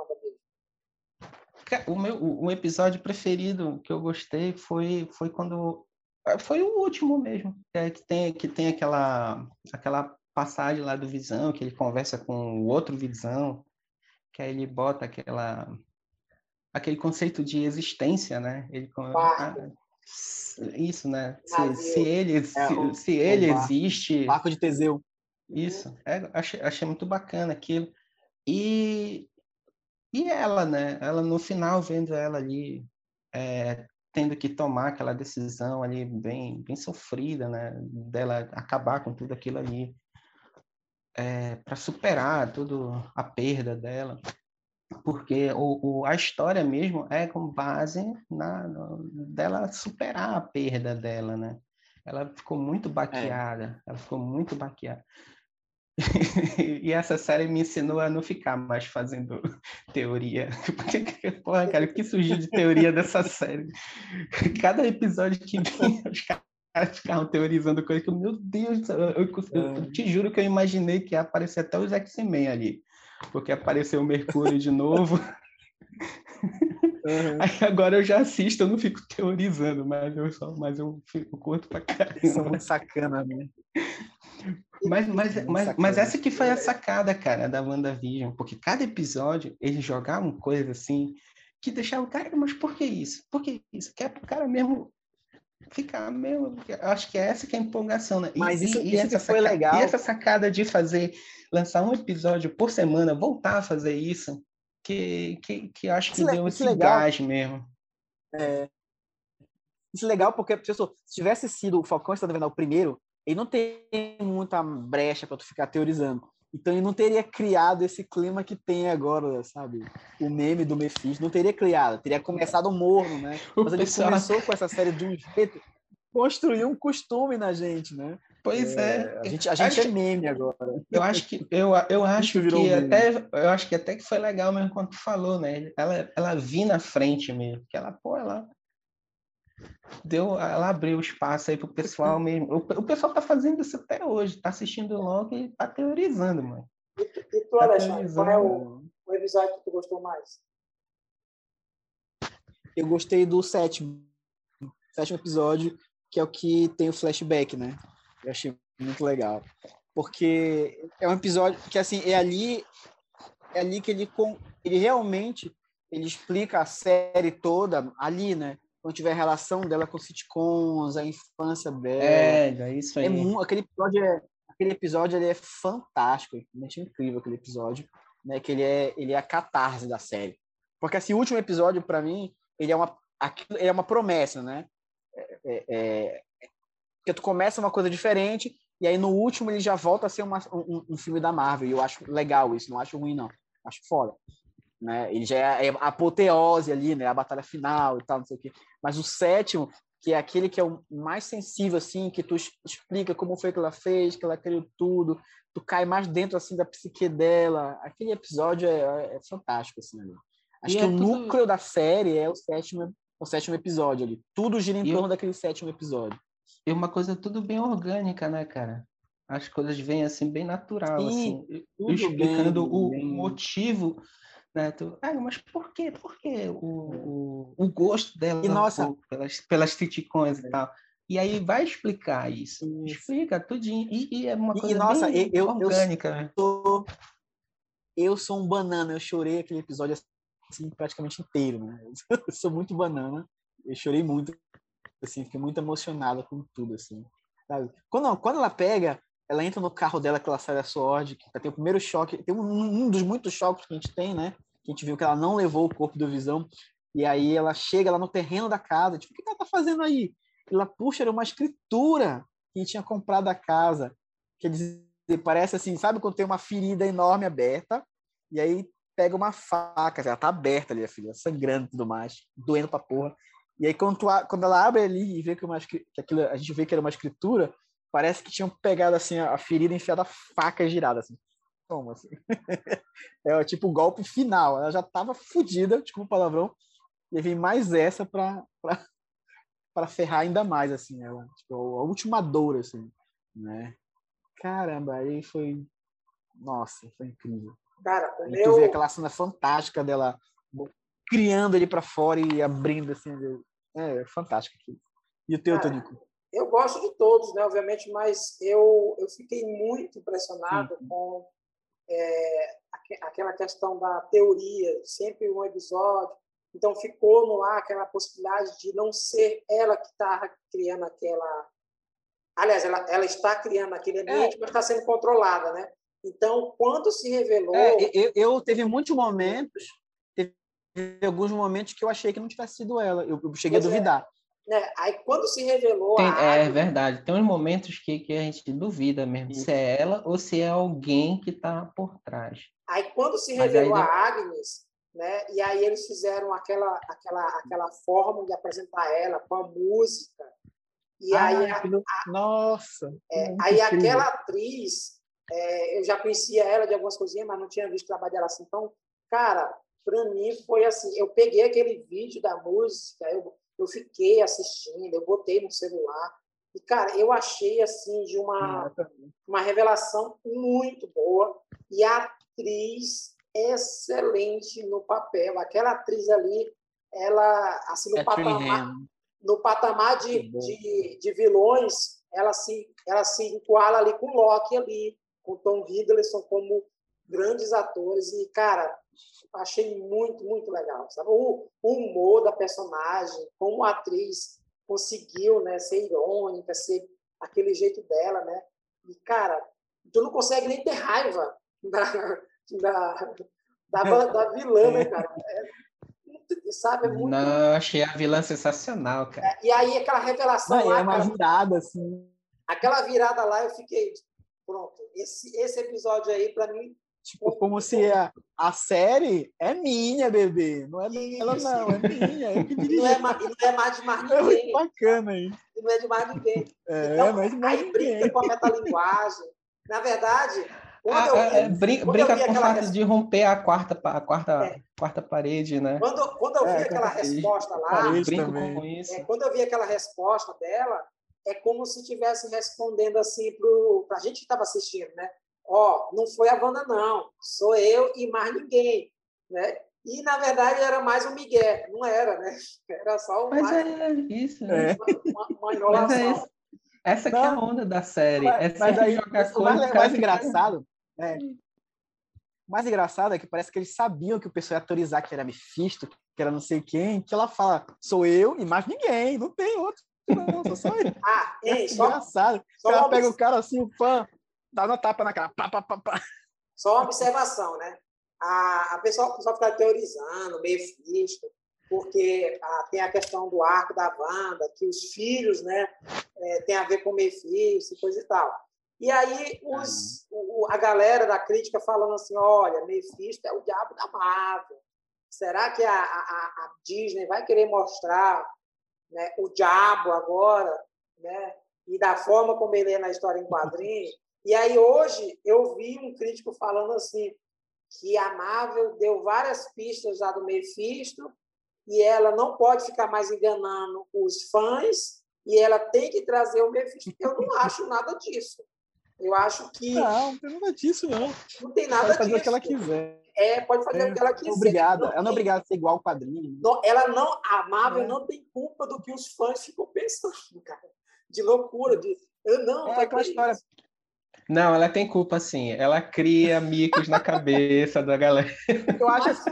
C: O meu o, episódio preferido que eu gostei foi, foi quando ah, foi o último mesmo, é, que tem que tem aquela aquela passagem lá do Visão, que ele conversa com o outro Visão, que aí ele bota aquela aquele conceito de existência, né? Ele, ah, isso, né? Se, se ele, é, se, o, se ele existe.
B: Barco de Teseu.
C: Isso, é, achei, achei muito bacana aquilo. E, e ela, né? Ela no final, vendo ela ali é, tendo que tomar aquela decisão ali bem, bem sofrida, né? Dela acabar com tudo aquilo ali é, para superar tudo a perda dela, porque o, o, a história mesmo é com base na no, dela superar a perda dela, né? Ela ficou muito é. baqueada, é. ela ficou muito baqueada. e essa série me ensinou a não ficar mais fazendo teoria. Porque, porra, cara, o que surgiu de teoria dessa série? Cada episódio que vinha, os caras ficavam teorizando coisa que, meu Deus, eu, eu, eu, é. te juro que eu imaginei que ia aparecer até os X-Men ali. Porque apareceu o Mercúrio de novo. Uhum. Aí agora eu já assisto, eu não fico teorizando, mas eu só, mas eu fico curto pra caramba. Isso
B: é muito sacana, né?
C: Mas, mas, mas, mas essa que foi a sacada, cara, da WandaVision, porque cada episódio eles jogavam coisas assim que deixavam o cara, mas por que isso? Por que isso? Que é pro cara mesmo ficar meio. Acho que é essa que é a empolgação, né?
B: Mas e, isso, e, isso foi sacada, legal.
C: E essa sacada de fazer, lançar um episódio por semana, voltar a fazer isso, que, que, que acho que isso deu esse legal. gás mesmo.
B: É, isso é legal porque, pessoal, se tivesse sido o Falcão Estado Invernal primeiro, ele não tem muita brecha para tu ficar teorizando. Então ele não teria criado esse clima que tem agora, sabe? O meme do Mephisto não teria criado, teria começado morno, né? Mas ele pessoal... começou com essa série de um jeito, construiu um costume na gente, né?
C: Pois é.
B: é. A gente, a gente acho, é meme agora.
C: Eu acho que eu, eu acho que meme. até eu acho que até que foi legal mesmo quando tu falou, né? Ela ela vi na frente mesmo, que ela pô, ela deu, ela abriu espaço aí pro pessoal mesmo. O, o pessoal tá fazendo isso até hoje, tá assistindo logo e tá teorizando, mano.
A: E, e tu, tá Alexandre, qual é o, o episódio que tu gostou mais?
B: Eu gostei do sétimo. Sétimo episódio, que é o que tem o flashback, né? Eu achei muito legal. Porque é um episódio que, assim, é ali, é ali que ele, ele realmente ele explica a série toda ali, né? quando tiver a relação dela com sitcoms, a infância dela.
C: É, é isso aí.
B: É, aquele episódio é, aquele episódio ele é fantástico, é realmente incrível aquele episódio, né? Que ele é, ele é a catarse da série. Porque assim, o último episódio para mim, ele é uma, ele é uma promessa, né? É, é, é, que tu começa uma coisa diferente e aí no último ele já volta a ser uma, um, um filme da Marvel. E eu acho legal isso, não acho ruim não, acho foda né? Ele já é, é apoteose ali, né? A batalha final e tal, não sei o quê. Mas o sétimo, que é aquele que é o mais sensível, assim, que tu explica como foi que ela fez, que ela criou tudo, tu cai mais dentro, assim, da psique dela. Aquele episódio é, é, é fantástico, assim, ali. Acho e que é o tudo... núcleo da série é o sétimo, o sétimo episódio ali. Tudo gira em e torno eu... daquele sétimo episódio.
C: E uma coisa tudo bem orgânica, né, cara? As coisas vêm assim bem natural, Sim, assim, explicando bem, o bem... motivo né? Tu, ah, mas por quê? Por quê o, o, o gosto dela
B: e, nossa,
C: pelas, pelas sitcoms e tal? E aí vai explicar isso. isso. Explica tudinho. E, e, é uma coisa e, nossa, bem eu, orgânica. Eu
B: né? sou, eu sou um banana. Eu chorei aquele episódio assim, praticamente inteiro. Né? Eu sou muito banana. Eu chorei muito. Assim, fiquei muito emocionada com tudo. Assim, sabe? Quando, quando ela pega ela entra no carro dela que ela sai da Sword, que tem o primeiro choque, tem um, um, dos muitos choques que a gente tem, né? Que a gente viu que ela não levou o corpo do Visão, e aí ela chega lá no terreno da casa, tipo, o que ela tá fazendo aí? Ela puxa, era uma escritura que tinha comprado a casa, quer dizer, parece assim, sabe quando tem uma ferida enorme aberta, e aí pega uma faca, ela tá aberta ali, a filha, sangrando e tudo mais, doendo pra porra, e aí quando, tu, quando ela abre ali e vê que, uma, que aquilo, a gente vê que era uma escritura, parece que tinham pegado assim a ferida e enfiado a faca girada assim. Toma, assim. é tipo o golpe final. Ela já tava fodida, desculpa o palavrão, e vem mais essa para para ferrar ainda mais assim ela, tipo, a última dor assim, né? Caramba, aí foi nossa, foi incrível.
A: Cara,
B: o meu... Tu vê aquela cena fantástica dela criando ele para fora e abrindo assim, é, é fantástico aqui. E o teu, Cara, Tonico?
A: eu gosto de todos, né, obviamente, mas eu, eu fiquei muito impressionado uhum. com é, aquela questão da teoria, sempre um episódio. Então ficou no ar aquela possibilidade de não ser ela que estava criando aquela. Aliás, ela, ela está criando aquele é. ambiente, é. mas está sendo controlada, né? Então, quando se revelou. É,
B: eu, eu, teve muitos momentos, alguns momentos que eu achei que não tivesse sido ela. Eu, eu cheguei pois a é. duvidar.
A: É. Né? Aí, quando se revelou.
C: Tem, é verdade. Tem uns momentos que, que a gente duvida mesmo se é ela ou se é alguém que está por trás.
A: Aí, quando se revelou aí, a Agnes, né? E aí eles fizeram aquela aquela aquela forma de apresentar ela com a música. E ah, aí a, a,
B: nossa.
A: É, aí aquela atriz, é, eu já conhecia ela de algumas coisinhas, mas não tinha visto o trabalho dela assim. Então, cara, para mim foi assim, eu peguei aquele vídeo da música, eu eu fiquei assistindo, eu botei no celular e cara, eu achei assim de uma uma revelação muito boa e a atriz excelente no papel. Aquela atriz ali, ela, assim, no patamar, no patamar de, de, de, vilões, ela se, ela se enquadra ali com Loki ali, com Tom Hiddleston como grandes atores. E, cara, achei muito, muito legal. Sabe? O, o humor da personagem, como a atriz conseguiu né, ser irônica, ser aquele jeito dela, né? E, cara, tu não consegue nem ter raiva da, da, da, da vilã, né, cara? É, sabe? É
C: muito... Não, achei a vilã sensacional, cara. É,
A: e aí aquela revelação
B: Não,
A: lá,
B: é uma cara, virada, assim.
A: Aquela virada lá, eu fiquei, pronto, esse, esse episódio aí, para mim...
B: Tipo, como se a, a série é minha, bebê. Não é dela, não, é minha. Eu que
A: não, é, não é mais de mais ninguém.
B: É bacana aí.
A: Não é de mais ninguém.
B: É, então, não é de mais
A: aí ninguém. brinca com a metalinguagem. Na verdade,
C: quando ah, vi, é, brinca, brinca com o fato de romper a quarta, a quarta, é. quarta parede, né?
A: Quando, quando eu vi é, aquela resposta lá,
C: brinco com isso.
A: É, quando eu vi aquela resposta dela, é como se estivesse respondendo assim para a gente que estava assistindo, né? Ó, oh, não foi a Wanda, não. Sou eu e mais ninguém, né? E, na verdade, era mais um migué. Não era, né? Era só
C: uma,
A: Mas
C: é isso. Né?
A: Uma, uma, uma enrolação.
C: Essa que é a onda da série.
B: Mas,
C: é
B: mas aí, o mais, mais engraçado é, o mais engraçado é que parece que eles sabiam que o pessoal ia autorizar que era Mephisto, que era não sei quem, que ela fala, sou eu e mais ninguém, não tem outro. Não, só ele.
A: Ah,
B: é engraçado. Só ela pega o cara assim, o fã, dá uma tapa na cara. Pá, pá, pá, pá.
A: Só uma observação, né? A, a pessoa, a pessoa fica teorizando, Mephisto, porque ah, tem a questão do arco da Wanda, que os filhos né, é, tem a ver com Mephisto e coisa e tal. E aí os, o, a galera da crítica falando assim, olha, Mephisto é o diabo da Marvel. Será que a, a, a Disney vai querer mostrar né, o diabo agora, né? E da forma como ele é na história em quadrinho. E aí hoje eu vi um crítico falando assim que a Marvel deu várias pistas já do Mephisto e ela não pode ficar mais enganando os fãs e ela tem que trazer o Mephisto. Eu não acho nada disso. Eu acho que.
B: Não, não tem nada disso, não.
A: Não tem nada
B: pode fazer
A: disso.
B: o que ela quiser.
A: É, pode fazer é, o que ela quiser.
B: Obrigada. Ela não é obrigada a ser igual ao quadrinho.
A: Não, ela não, a Marvel é. não tem culpa do que os fãs ficam pensando, cara. De loucura, de. Eu não,
B: é aquela história.
C: Não, ela tem culpa, sim. Ela cria micos na cabeça da galera.
B: Eu acho assim,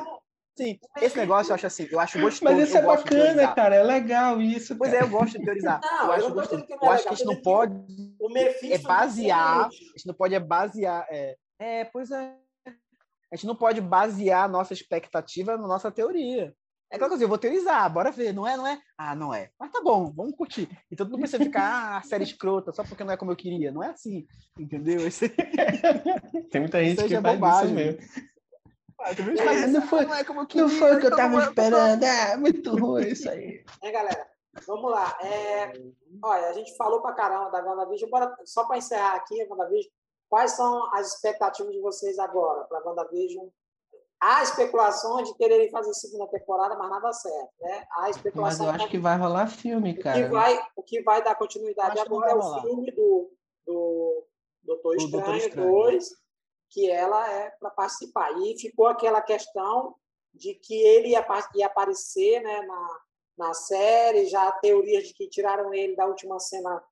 B: Sim, esse negócio eu acho assim, eu acho gostoso.
C: Mas isso é bacana, cara, é legal isso.
B: Pois é, eu gosto de teorizar. Não, eu acho, eu gostoso. É eu acho que a gente não pode é basear, a gente não pode é basear, é, é, pois é. A gente não pode basear a nossa expectativa na nossa teoria. É aquela coisa, eu vou teorizar, bora ver, não é, não é? Ah, não é. Mas tá bom, vamos curtir. Então não precisa ficar, ah, série escrota, só porque não é como eu queria. Não é assim, entendeu? Esse...
C: Tem muita gente que faz bobagem. isso mesmo.
B: Ah, é, não, foi,
C: não, é como queria, não foi o que eu estava esperando. É muito ruim isso
A: aí. É, galera, vamos lá. É, olha, a gente falou pra caramba da WandaVision. Bora, só para encerrar aqui a WandaVision, quais são as expectativas de vocês agora para a WandaVision? Há especulações de quererem fazer segunda temporada, mas nada certo, né? Há especulação.
C: Mas eu acho que vai rolar filme, cara.
A: O que vai, o que vai dar continuidade agora é o filme do, do Doutor Estranho 2 que ela é para participar. E ficou aquela questão de que ele ia, ia aparecer né, na, na série, já teorias de que tiraram ele da última cena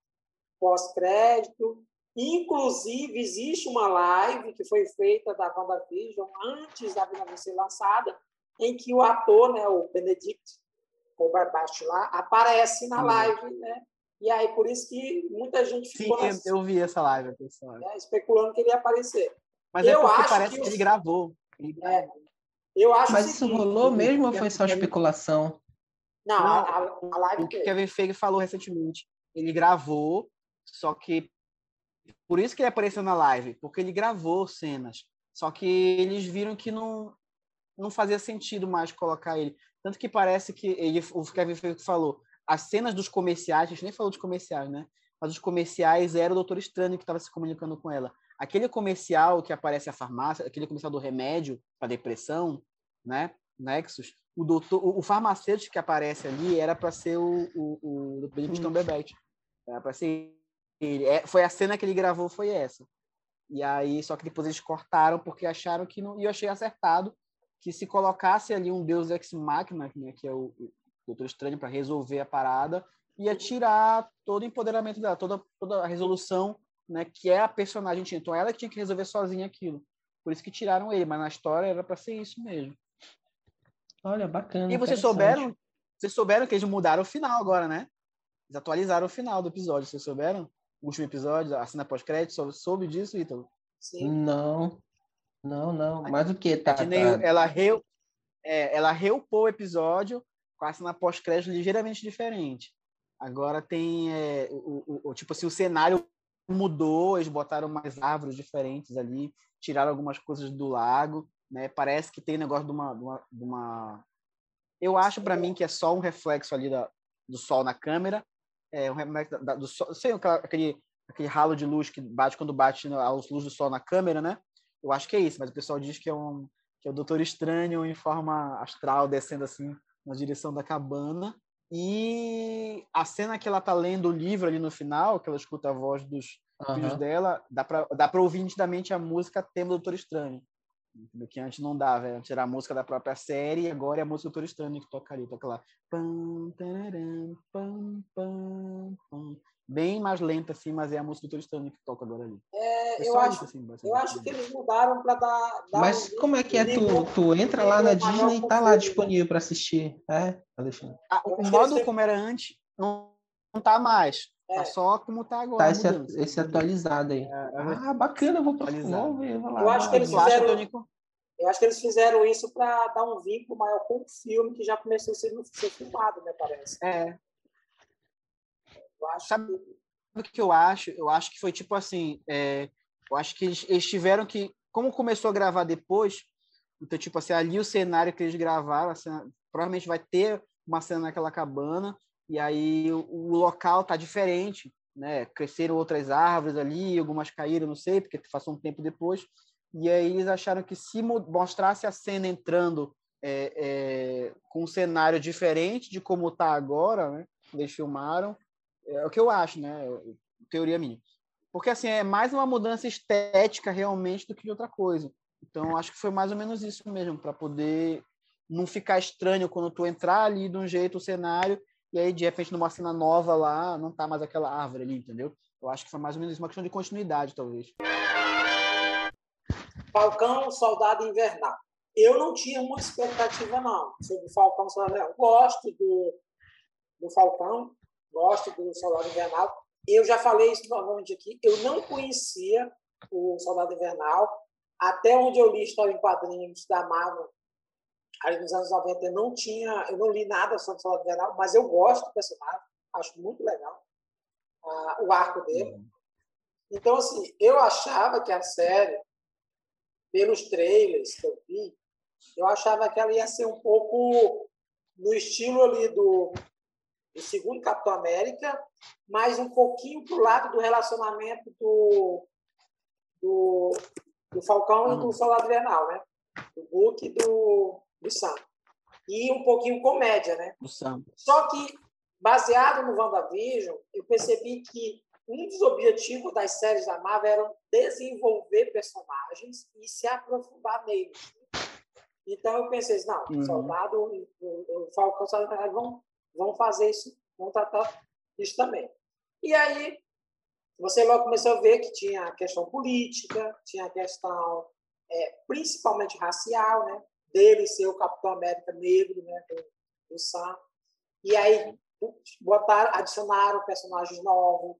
A: pós-crédito. Inclusive, existe uma live que foi feita da WandaVision antes da WandaVision ser lançada, em que o ator, né, o Benedict Cumberbatch lá, aparece na live, né? E aí, por isso que muita gente ficou...
B: Sim, eu vi essa live, pessoal.
A: Né, especulando que ele ia aparecer.
B: Mas é eu é porque parece que, que ele gravou. Ele
A: É, eu acho
C: Mas isso rolou mesmo ou foi só especulação?
A: Não, Não a, a, live...
B: O que Kevin Feige falou recentemente. Ele gravou, só que... Por isso que ele apareceu na live, porque ele gravou cenas. Só que eles viram que não, não fazia sentido mais colocar ele. Tanto que parece que ele, o Kevin Feige falou, as cenas dos comerciais, a gente nem falou dos comerciais, né? Mas os comerciais era o Doutor Estranho que estava se comunicando com ela. Aquele comercial que aparece a farmácia, aquele comercial do remédio para depressão, né? Nexus, o doutor, o, o farmacêutico que aparece ali era para ser o, o, o Benedict Cumberbatch. Era para ser ele. É, foi a cena que ele gravou, foi essa. E aí, só que depois eles cortaram porque acharam que não. E eu achei acertado que se colocasse ali um Deus ex machina, né, que é o, o Doutor Estranho, para resolver a parada, ia tirar todo o empoderamento dela, toda, toda a resolução né, que é a personagem tinha. Então ela que tinha que resolver sozinha aquilo. Por isso que tiraram ele, mas na história era para ser isso mesmo.
C: Olha, bacana.
B: E vocês souberam, vocês souberam que eles mudaram o final agora, né? Eles atualizaram o final do episódio, vocês souberam? O último episódio, a cena pós-crédito, soube, soube disso, Ítalo?
C: Sim. Não. Não, não. Mas o que, tá? tá.
B: Ela, reu, é, ela reupou o episódio com a cena pós-crédito ligeiramente diferente. Agora tem, é, o, o, o, tipo assim, o cenário mudou, eles botaram mais árvores diferentes ali, tiraram algumas coisas do lago, né? Parece que tem negócio de uma, de uma, de uma... eu acho para mim que é só um reflexo ali da, do sol na câmera, é um reflexo da, do sol, sei aquele aquele ralo de luz que bate quando bate a luz do sol na câmera, né? Eu acho que é isso, mas o pessoal diz que é um que é o Doutor Estranho em forma astral descendo assim na direção da cabana. E a cena que ela tá lendo o livro ali no final, que ela escuta a voz dos uhum. filhos dela, dá para dá para ouvir nitidamente a música tema do Doutor Estranho. Do que antes não dava, era tirar a música da própria série e agora é a música Estranho que toca ali, toca lá. Pam, tararam, pam, pam, pam. Bem mais lenta, assim, mas é a música Estranho que toca agora ali.
A: É, é eu, acho, isso, assim, eu acho que eles mudaram para dar, dar,
C: Mas um como é que é? Tu, tu entra lá na Disney e tá lá disponível para assistir, é, Alexandre?
B: Ah, o modo como era antes não, não tá mais. Tá é. só como tá agora.
C: Tá esse, esse atualizado aí. É, é ah, bacana, vou
A: atualizar. Vou lá. Eu acho que eles fizeram. Eu acho que eles fizeram isso para dar um vínculo maior com o filme que já começou a ser, ser filmado, né? Parece.
B: É. Eu acho Sabe o que eu acho? Eu acho que foi tipo assim. É, eu acho que eles, eles tiveram que. Como começou a gravar depois, então, tipo assim, ali o cenário que eles gravaram, cena, provavelmente vai ter uma cena naquela cabana, e aí o, o local tá diferente, né? Cresceram outras árvores ali, algumas caíram, não sei, porque passou um tempo depois. E aí eles acharam que se mostrasse a cena entrando é, é, com um cenário diferente de como está agora, né? Eles filmaram, é o que eu acho, né? Teoria minha. Porque assim é mais uma mudança estética realmente do que de outra coisa. Então acho que foi mais ou menos isso mesmo para poder não ficar estranho quando tu entrar ali de um jeito o cenário e aí de repente numa cena nova lá não tá mais aquela árvore ali, entendeu? Eu acho que foi mais ou menos uma questão de continuidade talvez.
A: Falcão, Soldado Invernal. Eu não tinha muita expectativa não sobre Falcão, Soldado Invernal. Gosto do, do Falcão, gosto do Soldado Invernal. Eu já falei isso novamente aqui, eu não conhecia o Soldado Invernal, até onde eu li história em quadrinhos da Marvel, ali nos anos 90, eu não tinha, eu não li nada sobre o Soldado Invernal, mas eu gosto do personagem, acho muito legal o arco dele. Uhum. Então, assim, eu achava que a série, pelos trailers que eu vi, eu achava que ela ia ser um pouco no estilo ali do o segundo Capitão América, mas um pouquinho para o lado do relacionamento do, do, do Falcão e do Soldado Invernal, né? Do Hulk e do, do Sam. E um pouquinho comédia, né?
B: Do Sam.
A: Só que, baseado no WandaVision, eu percebi que um dos objetivos das séries da Marvel era desenvolver personagens e se aprofundar neles. Então eu pensei, não, uhum. Soldado, o, Falcão, Soldado vão vão fazer isso, vão tratar isso também. E aí, você logo começou a ver que tinha a questão política, tinha a questão é, principalmente racial, né? Dele ser o Capitão América negro, né, do, do Sam. E aí botaram, adicionaram personagens novos.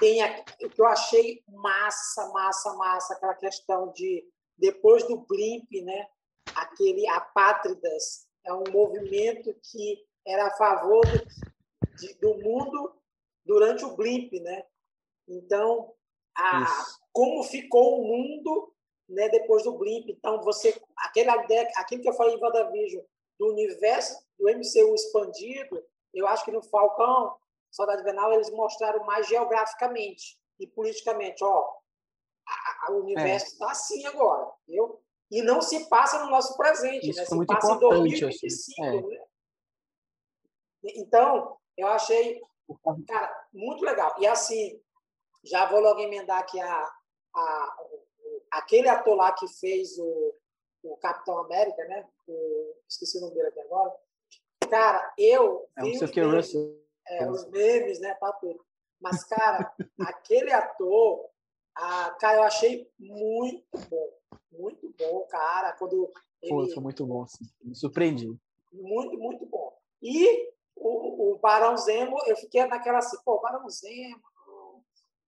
A: Tem o que eu achei massa, massa, massa, aquela questão de depois do Blimp, né, aquele Apátridas é um movimento que era a favor do, de, do mundo durante o Blimp, né? Então, a, como ficou o mundo né, depois do Blimp. Então, você, aquela ideia, aquilo que eu falei em WandaVision, do universo do MCU expandido, eu acho que no Falcão, Saudade Invernal, eles mostraram mais geograficamente e politicamente. Ó, a, a, o universo está é. assim agora, viu? E não se passa no nosso presente,
B: Isso
A: né?
B: se
A: passa
B: em 2025. Assim. É. Né?
A: Então, eu achei, cara, muito legal. E assim, já vou logo emendar aqui a, a, aquele ator lá que fez o, o Capitão América, né? O, esqueci o nome dele aqui agora. Cara, eu
B: é vi os, memes,
A: é, os memes, né? Tudo. Mas, cara, aquele ator, a, cara, eu achei muito bom. Muito bom, cara. Quando
B: ele... Foi, foi muito bom, sim. Me surpreendi.
A: Muito, muito bom. E o, o Barão Zemo, eu fiquei naquela assim, pô, Barão Zemo,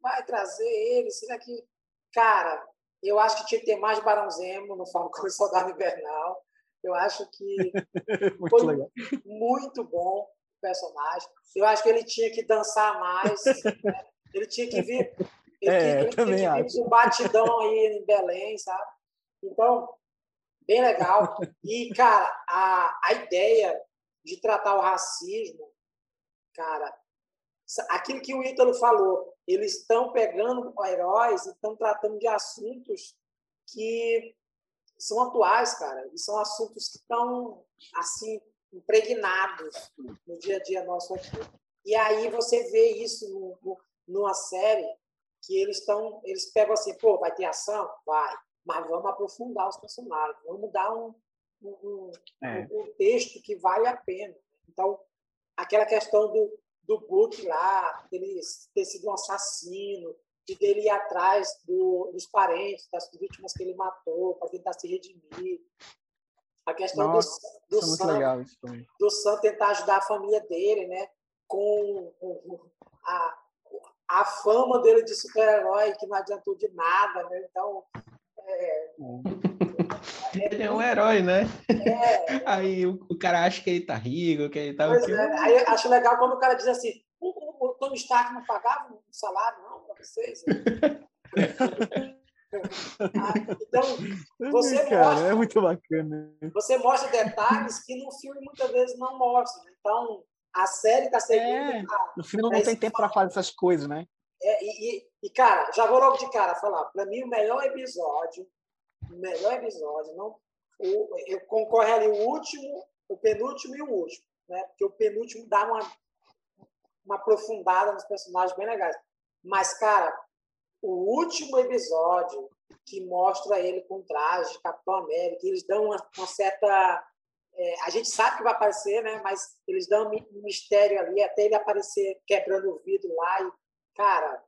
A: vai trazer ele, será que... Cara, eu acho que tinha que ter mais Barão Zemo no Falcão e Soldado Invernal. Eu acho que
B: muito
A: foi
B: legal.
A: muito bom o personagem. Eu acho que ele tinha que dançar mais. Né? Ele tinha que vir. Ele
B: é,
A: tinha, ele tinha que vir um batidão aí em Belém, sabe? Então, bem legal. E, cara, a, a ideia de tratar o racismo, cara, aquilo que o Ítalo falou, eles estão pegando heróis e estão tratando de assuntos que são atuais, cara, e são assuntos que estão, assim, impregnados no dia a dia nosso aqui. E aí você vê isso no, no, numa série que eles estão, eles pegam assim, pô, vai ter ação? Vai, mas vamos aprofundar os personagens, vamos dar um, um, é. um, texto que vale a pena. Então, aquela questão do, do Book lá, dele ter sido um assassino, de dele ir atrás do, dos parentes, das vítimas que ele matou, para tentar se redimir. A questão Nossa, do, do, Sam, do Sam tentar ajudar a família dele, né? Com, com a, a fama dele de super-herói, que não adiantou de nada, né? Então, é,
C: ele é um herói, né?
A: É.
C: Aí o, o, cara acha que ele tá rico, que ele tá.
A: Pois é. Aí acho legal quando o cara diz assim: o, o, o Tony Stark não pagava um salário, não, para vocês. ah, então, você
B: cara,
A: mostra.
B: É muito bacana.
A: Você mostra detalhes que no filme muitas vezes não mostra. Então, a série está seguindo.
B: É, no filme não tem tempo para fazer essas coisas, né?
A: É, e, e, e, cara, já vou logo de cara falar. Para mim, o melhor episódio melhor episódio. Não, o, eu concorre ali o último, o penúltimo e o último, né? Porque o penúltimo dá uma, uma aprofundada nos personagens bem legais. Mas, cara, o último episódio que mostra ele com traje Capitão América, eles dão uma, uma certa. É, a gente sabe que vai aparecer, né? Mas eles dão um mistério ali até ele aparecer quebrando o vidro lá. E, cara,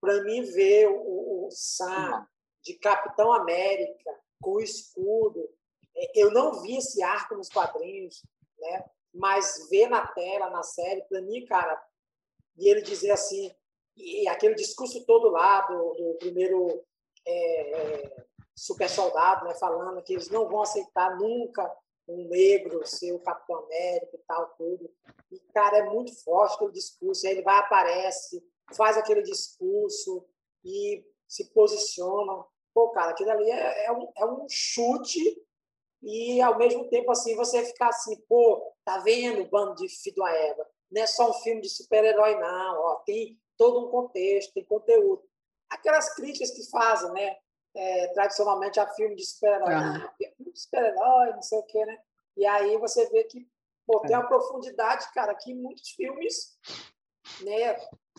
A: para mim ver o, o Sam de Capitão América com o escudo. É, eu não vi esse arco nos quadrinhos, né? mas ver na tela, na série, para mim, cara, e ele dizer assim, e aquele discurso todo lá do, do primeiro é, é, super soldado, né, falando que eles não vão aceitar nunca um negro ser o Capitão América e tal, tudo. E, cara, é muito forte aquele discurso. Aí ele vai, aparece, faz aquele discurso e se posiciona pô, cara, aquilo ali é, é, um, é um chute e, ao mesmo tempo, assim, você ficar assim, pô, tá vendo o bando de filho da Eva? Não é só um filme de super-herói, não. Ó, tem todo um contexto, tem conteúdo. Aquelas críticas que fazem, né? É, tradicionalmente a filme de super-herói. Ah, filme de super-herói, não sei o quê, né? E aí você vê que pô, tem é. uma profundidade, cara, que muitos filmes né,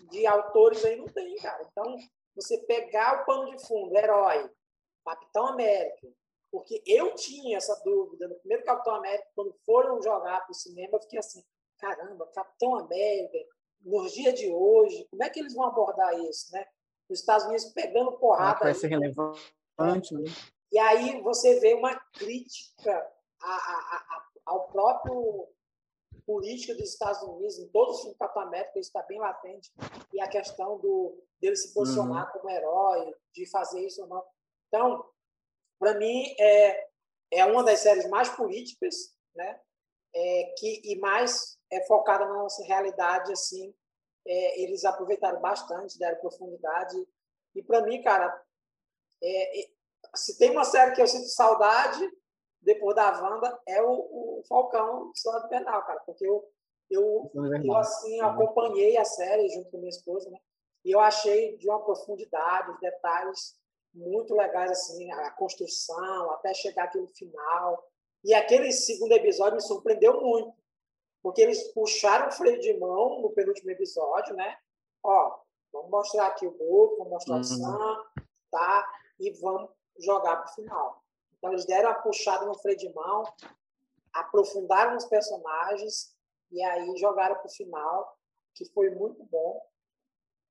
A: de autores aí não tem, cara. Então, você pegar o pano de fundo, herói, Capitão América, porque eu tinha essa dúvida no primeiro Capitão América, quando foram jogar para o cinema, eu fiquei assim, caramba, Capitão América, nos dias de hoje, como é que eles vão abordar isso, né? Os Estados Unidos pegando porrada.
B: Vai ser relevante, né?
A: E aí você vê uma crítica a, a, a, ao próprio política dos Estados Unidos, em todos os filmes do Capitão América, isso está bem latente, e a questão do, dele se posicionar uhum. como herói, de fazer isso ou não. Então, para mim, é, é uma das séries mais políticas, né? É, que, e mais é focada na nossa realidade, assim, é, eles aproveitaram bastante, deram profundidade, e para mim, cara, é, se tem uma série que eu sinto saudade, depois da Wanda, é o, o Falcão do Soldado Penal, cara, porque eu, eu, eu assim, acompanhei a série junto com minha esposa, né? E eu achei de uma profundidade, detalhes muito legais, assim, a construção, até chegar aquele final. E aquele segundo episódio me surpreendeu muito, porque eles puxaram o freio de mão no penúltimo episódio, né? Ó, vamos mostrar aqui o Book, vamos mostrar uhum. o Sam, tá? E vamos jogar para o final. Então, eles deram a puxada no freio de mão, aprofundaram os personagens e aí jogaram para o final, que foi muito bom.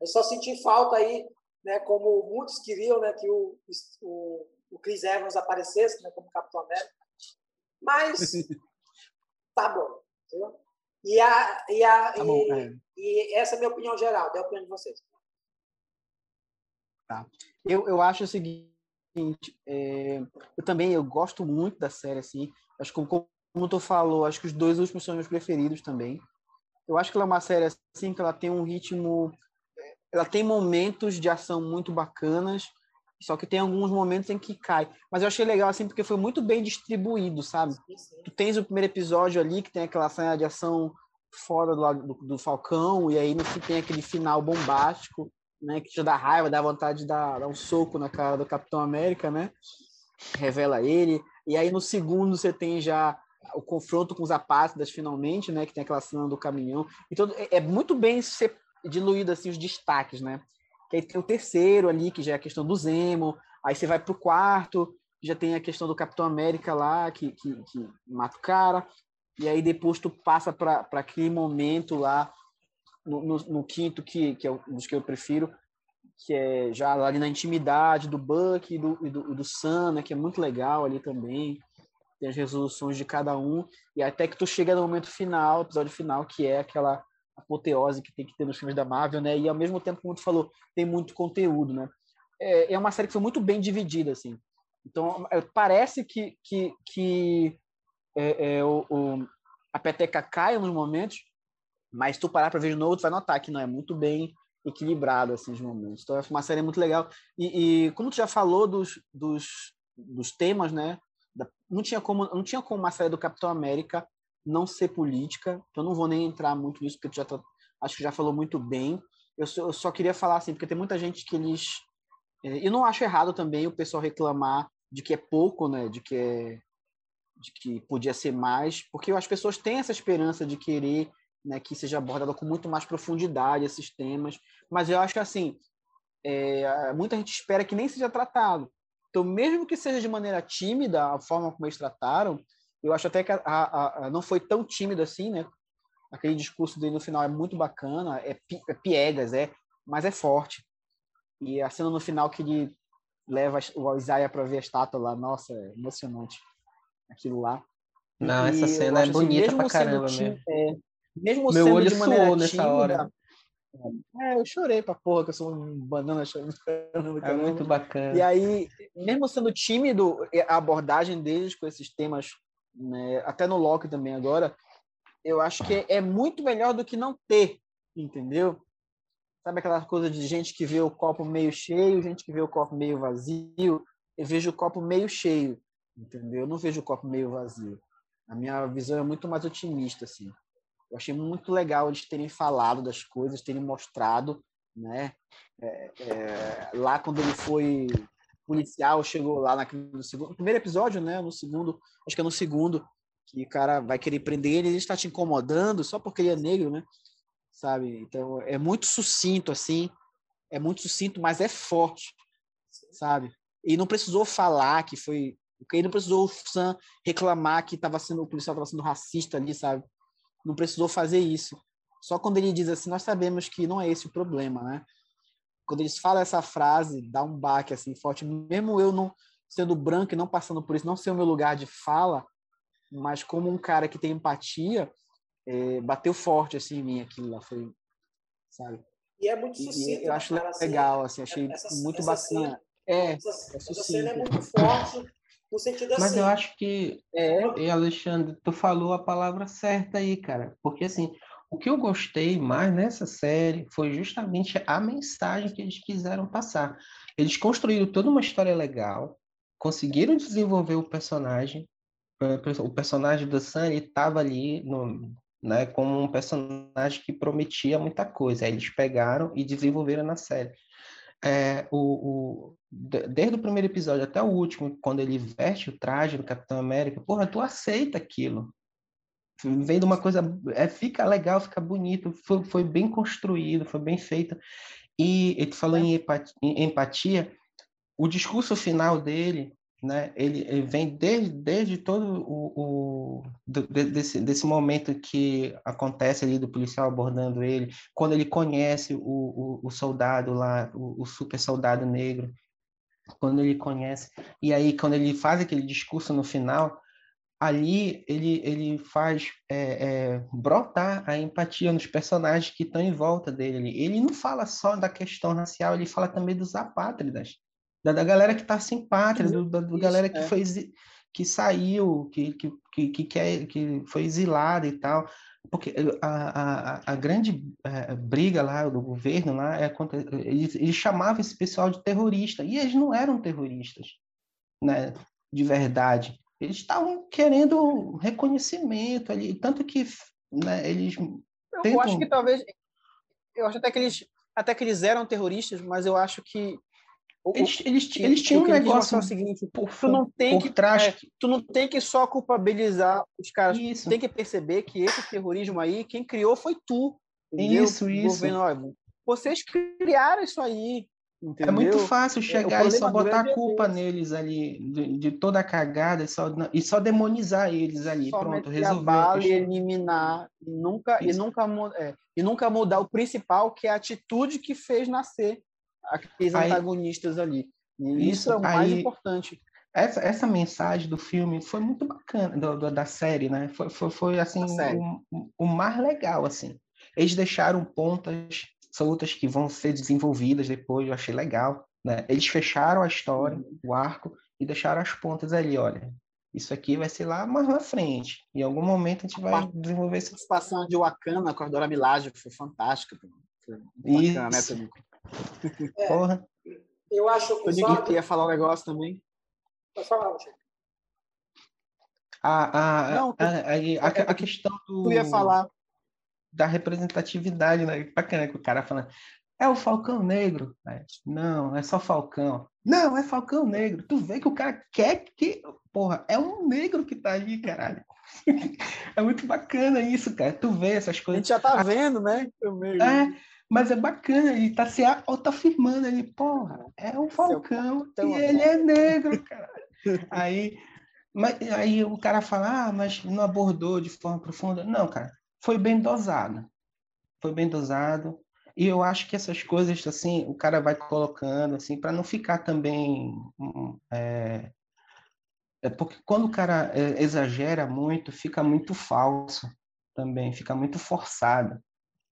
A: Eu só senti falta aí, né, como muitos queriam, né, que o, o, o Chris Evans aparecesse, né, como Capitão América. Mas tá bom, entendeu? E, a, e, a, tá bom, e, é. e, essa é a minha opinião geral, é a opinião de vocês.
B: Tá. Eu, eu acho o seguinte, é, eu também eu gosto muito da série, assim. Acho que, como, como tu falou, acho que os dois últimos são meus preferidos também. Eu acho que ela é uma série assim que ela tem um ritmo, ela tem momentos de ação muito bacanas, só que tem alguns momentos em que cai. Mas eu achei legal assim porque foi muito bem distribuído, sabe? Tu tens o primeiro episódio ali que tem aquela cena de ação fora do, do, do Falcão e aí no fim tem aquele final bombástico né? Que te dá raiva, dá vontade de dar, dar um soco na cara do Capitão América, né? Revela ele. E aí no segundo você tem já o confronto com os apátridas finalmente, né? Que tem aquela cena do caminhão. Então é, é muito bem diluído assim os destaques, né? Que aí tem o terceiro ali, que já é a questão do Zemo. Aí você vai pro quarto, já tem a questão do Capitão América lá, que, que, que mata o cara. E aí depois tu passa para aquele momento lá no, no, no, quinto, que, que é um dos que eu prefiro, que é já ali na intimidade do Buck e do, e do, do Sam, né, que é muito legal ali também. Tem as resoluções de cada um. E até que tu chega no momento final, episódio final, que é aquela apoteose que tem que ter nos filmes da Marvel, né? E ao mesmo tempo, como tu falou, tem muito conteúdo, né? É, é uma série que foi muito bem dividida, assim. Então, é, parece que, que, que é, é, o, o, a peteca cai nos momentos, mas tu parar para ver de novo, tu vai notar que não é muito bem equilibrado assim os momentos. Então é uma série muito legal. E, e como tu já falou dos, dos, dos temas, né? não tinha como não tinha como uma série do Capitão América não ser política. Então não vou nem entrar muito nisso porque tu já tá, acho que já falou muito bem. Eu só, eu só queria falar assim porque tem muita gente que eles é, eu não acho errado também o pessoal reclamar de que é pouco, né? De que é de que podia ser mais, porque as pessoas têm essa esperança de querer né, que seja abordado com muito mais profundidade esses temas. Mas eu acho que assim, é, muita gente espera que nem seja tratado. Então, mesmo que seja de maneira tímida a forma como eles trataram, eu acho até que a, a, a não foi tão tímido assim, né? Aquele discurso dele no final é muito bacana, é, é piegas, é, mas é forte. E a cena no final que ele leva o Isaiah para ver a estátua lá, nossa, é emocionante aquilo lá.
C: Não, e essa cena é assim, bonita assim, pra caramba mesmo. É,
B: mesmo Meu olho de suou nessa tímida, hora. É, eu chorei pra porra, que eu sou um banana chorando.
C: É muito bacana.
B: E aí, mesmo sendo tímido, a abordagem deles com esses temas, né, até no Loki também agora, eu acho que é muito melhor do que não ter, entendeu? Sabe aquela coisa de gente que vê o copo meio cheio, gente que vê o copo meio vazio? Eu vejo o copo meio cheio, entendeu? Eu não vejo o copo meio vazio. A minha visão é muito mais otimista, assim. Eu achei muito legal eles terem falado das coisas, terem mostrado, né? É, é, lá quando ele foi policial, chegou lá naquele, no segundo, primeiro episódio, né? No segundo, acho que é no segundo, que o cara vai querer prender ele, ele está te incomodando só porque ele é negro, né? Sabe? Então é muito sucinto assim, é muito sucinto, mas é forte, sabe? E não precisou falar que foi, ele não precisou o Sam reclamar que estava sendo o policial estava sendo racista ali, sabe? Não precisou fazer isso. Só quando ele diz assim, nós sabemos que não é esse o problema, né? Quando eles falam essa frase, dá um baque assim forte. Mesmo eu não sendo branco e não passando por isso, não ser o meu lugar de fala, mas como um cara que tem empatia, é, bateu forte assim em mim aquilo lá, foi, sabe?
A: E é muito sucinto.
B: eu acho assim, legal, assim, achei essa, muito essa bacana. Cena,
A: é, essa, é essa cena é muito forte no sentido assim.
C: Mas eu acho que, é, e Alexandre, tu falou a palavra certa aí, cara, porque assim, o que eu gostei mais nessa série foi justamente a mensagem que eles quiseram passar. Eles construíram toda uma história legal, conseguiram desenvolver o personagem. O personagem do Sunny estava ali no, né, como um personagem que prometia muita coisa. Aí eles pegaram e desenvolveram na série. É, o, o, desde o primeiro episódio até o último, quando ele veste o traje do Capitão América, porra, tu aceita aquilo vem de uma coisa, é, fica legal, fica bonito, foi, foi bem construído, foi bem feito. E ele falou em empatia, em empatia, o discurso final dele, né, ele, ele vem desde, desde todo o, o desse, desse momento que acontece ali do policial abordando ele, quando ele conhece o, o, o soldado lá, o, o super soldado negro, quando ele conhece, e aí quando ele faz aquele discurso no final, ali ele, ele faz é, é, brotar a empatia nos personagens que estão em volta dele. Ele não fala só da questão racial, ele fala também dos apátridas, da, da galera que está sem pátria, do, da, do galera que é. foi que saiu, que, que, que, que, quer, que foi exilada e tal. Porque a, a, a grande é, briga lá do governo lá é contra, eles, eles chamavam esse pessoal de terrorista, e eles não eram terroristas, né, de verdade eles estavam querendo reconhecimento ali, tanto que né, eles.
B: Eu tentam... acho que talvez. Eu acho até que eles até que eles eram terroristas, mas eu acho que
C: eles, eles, que, eles tinham um negócio é o seguinte,
B: por, tu não tem que trás, é, tu não tem que só culpabilizar os caras, isso. tem que perceber que esse terrorismo aí quem criou foi tu.
C: Entendeu? Isso, isso. Governo,
B: vocês criaram isso aí, Entendeu?
C: É muito fácil é, chegar é, e só botar a culpa é neles ali, de, de, toda a cagada e só, e só demonizar eles ali. Só Pronto, resolver.
B: E eliminar, e nunca, e, nunca, é, e nunca mudar o principal, que é a atitude que fez nascer aqueles aí, antagonistas ali. E isso, isso é o mais aí, importante.
C: Essa, essa mensagem do filme foi muito bacana, do, do, da série, né? Foi, foi, foi assim, o, o mais legal, assim. Eles deixaram pontas são lutas que vão ser desenvolvidas depois, eu achei legal. Né? Eles fecharam a história, uhum. o arco, e deixaram as pontas ali, olha. Isso aqui vai ser lá mais na frente. Em algum momento a gente vai desenvolver essa. A
B: participação de Wakanda com a Dora Milaje foi fantástica. Foi bacana, né,
A: também. É, Porra. Eu acho
B: que. O só... ia falar um negócio também.
A: Pode falar, Chico.
C: A, a, Não, tu... a, a, a, questão do.
B: Tu ia falar
C: da representatividade, né? Bacana que o cara falando, é o Falcão Negro. Não, é só Falcão. Não, é Falcão Negro. Tu vê que o cara quer que. Porra, é um negro que tá ali, caralho. é muito bacana isso, cara. Tu vê essas coisas.
B: A gente já tá vendo, né?
C: É, mas é bacana, ele tá se autoafirmando ali, porra, é um Falcão e ele é negro, cara. aí, mas, aí o cara fala, ah, mas não abordou de forma profunda. Não, cara, foi bem dosado. Foi bem dosado. E eu acho que essas coisas, assim, o cara vai colocando, assim, para não ficar também. Hum, é, é porque quando o cara é, exagera muito, fica muito falso também, fica muito forçado.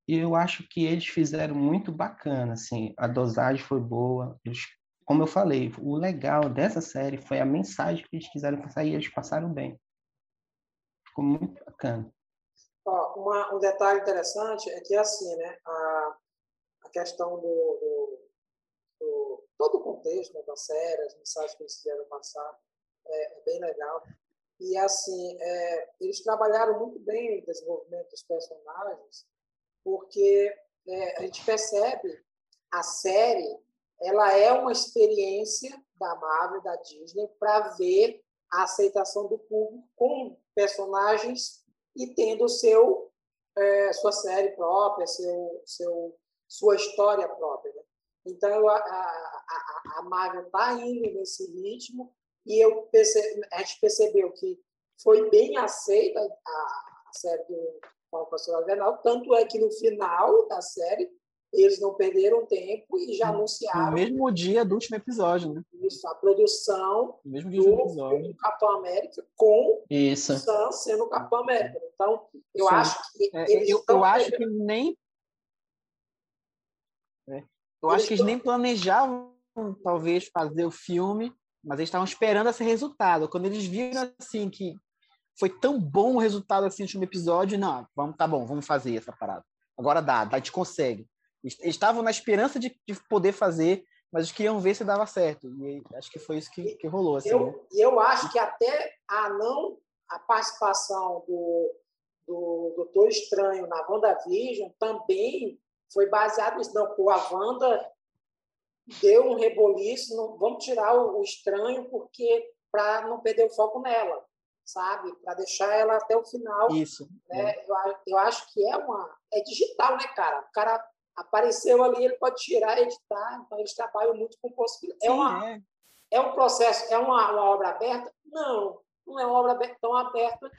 C: E eu acho que eles fizeram muito bacana, assim, a dosagem foi boa. Eles, como eu falei, o legal dessa série foi a mensagem que eles quiseram passar e eles passaram bem. Ficou muito bacana.
A: Ó, uma, um detalhe interessante é que, assim, né, a, a questão do, do, do, todo o contexto né, da série, as mensagens que eles quiseram passar, é, é bem legal. E, assim, é, eles trabalharam muito bem o desenvolvimento dos personagens, porque é, a gente percebe a série ela é uma experiência da Marvel, da Disney, para ver a aceitação do público com personagens e tendo seu é, sua série própria, seu, seu sua história própria. Né? Então a, a, a Marvel está indo nesse ritmo e eu a gente percebeu que foi bem aceita a, a série do Avenal, tanto é que no final da série eles não perderam tempo e já
B: No
A: anunciaram
B: mesmo dia do último episódio, né?
A: isso, a produção
B: No mesmo dia do
A: do
B: episódio.
A: filme Capitão América com
C: Isso.
A: o Sam sendo o Capitão América. Então, eu
B: Sim.
A: acho que
B: É,
A: eles
B: eu,
A: estão
B: eu acho que nem. É, eu
A: Eles
B: acho que eles
A: tão-
B: nem planejavam, talvez, fazer o filme, mas eles estavam esperando esse resultado. Quando eles viram assim que foi tão bom o resultado assim no último episódio, não, vamos, tá bom, vamos fazer essa parada. Agora dá, a gente consegue. Eles estavam na esperança de, de poder fazer, mas eles queriam ver se dava certo. E acho que foi isso que, que rolou. Assim, né?
A: Eu, e eu acho que até a não a participação do, do Doutor Estranho na WandaVision também foi baseado nisso. Não, pô, a Wanda deu um reboliço, não, vamos tirar o, o estranho porque para não perder o foco nela, sabe? Para deixar ela até o final.
B: Isso.
A: né? Eu, a- eu acho que é uma é digital, né, cara? O cara apareceu ali, ele pode tirar, editar, então eles trabalham muito com possibilidades. É uma
B: é.
A: é um processo, é uma, uma obra aberta? Não, não é uma obra tão aberta,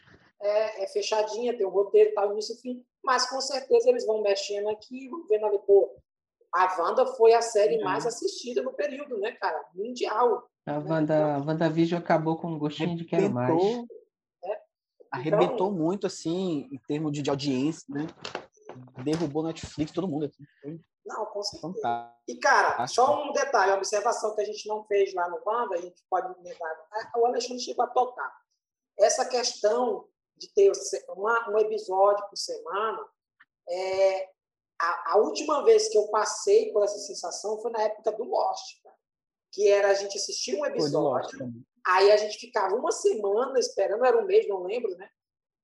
A: é, é fechadinha, tem um roteiro, tal, início e fim, mas com certeza eles vão mexendo aqui, vão vendo ali, pô, a Wanda foi a série
B: Uhum.
A: mais assistida no período, né, cara? Mundial.
C: A Wanda, a WandaVision acabou com um gostinho de quero mais.
B: Arrebentou,
A: Então-
B: muito, assim, em termos de, de audiência, né? Derrubou Netflix, todo mundo aqui.
A: Não, com certeza.
B: fantástico.
A: E, cara,
B: Acho
A: só um detalhe, uma observação que a gente não fez lá no Wanda, a gente pode lembrar. O Alexandre chegou a tocar. Essa questão de ter uma, um episódio por semana, é, a, a última vez que eu passei por essa sensação foi na época do Lost. Que era a gente assistir um episódio,
B: também.
A: aí a gente ficava uma semana esperando, era um mês, não lembro, né?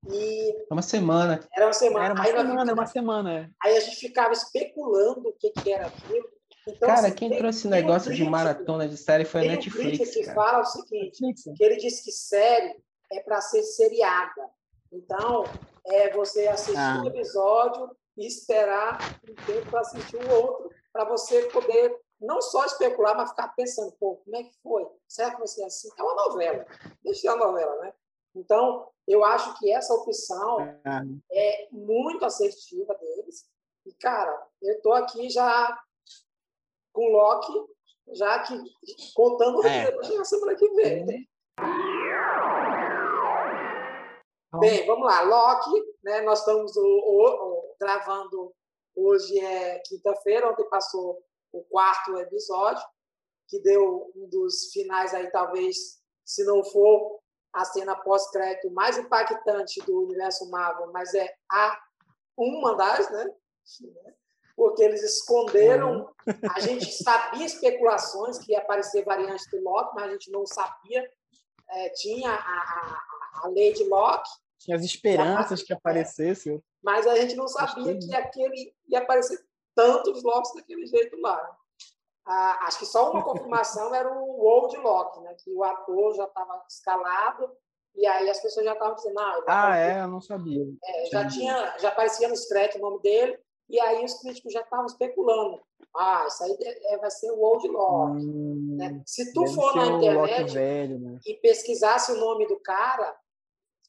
A: E
C: É Uma semana.
A: era uma semana.
B: Era uma
A: aí,
B: semana,
A: ficava-
B: uma semana. é.
A: aí a gente ficava especulando o que, que era aquilo. Então,
C: Cara,
A: assim,
C: quem
A: tem-
C: trouxe esse
A: tem um
C: negócio de maratona de série foi a
A: um
C: Netflix,
A: crítico que
C: cara.
A: fala o seguinte,
B: Netflix,
A: que ele diz que série é para ser seriada. Então, é você assistir
B: Ah.
A: um episódio e esperar um tempo para assistir o outro, para você poder não só especular, mas ficar pensando, pô, como é que foi? Será que vai ser assim? É uma novela. Deixa a novela, né? Então, eu acho que essa opção
B: Ah,
A: é muito assertiva deles. E, cara, eu estou aqui já com o Loki, já que contando o
B: É.
A: na semana que vem. Bem, vamos lá. Loki, né? Nós estamos o, o- o- gravando hoje é quinta-feira, ontem passou o quarto episódio, que deu um dos finais aí, talvez, se não for a cena pós-crédito mais impactante do universo Marvel, mas é a uma das, né? Porque eles esconderam. A gente sabia especulações que ia aparecer variante do Loki, mas a gente não sabia. É, tinha a, a, a Lady Locke,
B: Tinha as esperanças que aparecesse.
A: mas a gente não sabia que aquele ia aparecer tantos Locks daquele jeito lá. né? Ah, acho que só uma confirmação era o Old Loki, né? que o ator já estava escalado e aí as pessoas já estavam dizendo, ah,
B: Ah, é, eu não sabia.
A: é, já tinha, já aparecia nos créditos o nome dele e aí os críticos já estavam especulando, ah, isso aí é- vai ser o Old Loki.
B: Hum,
A: né? Se tu for na internet
B: velho, né?
A: e pesquisasse o nome do cara,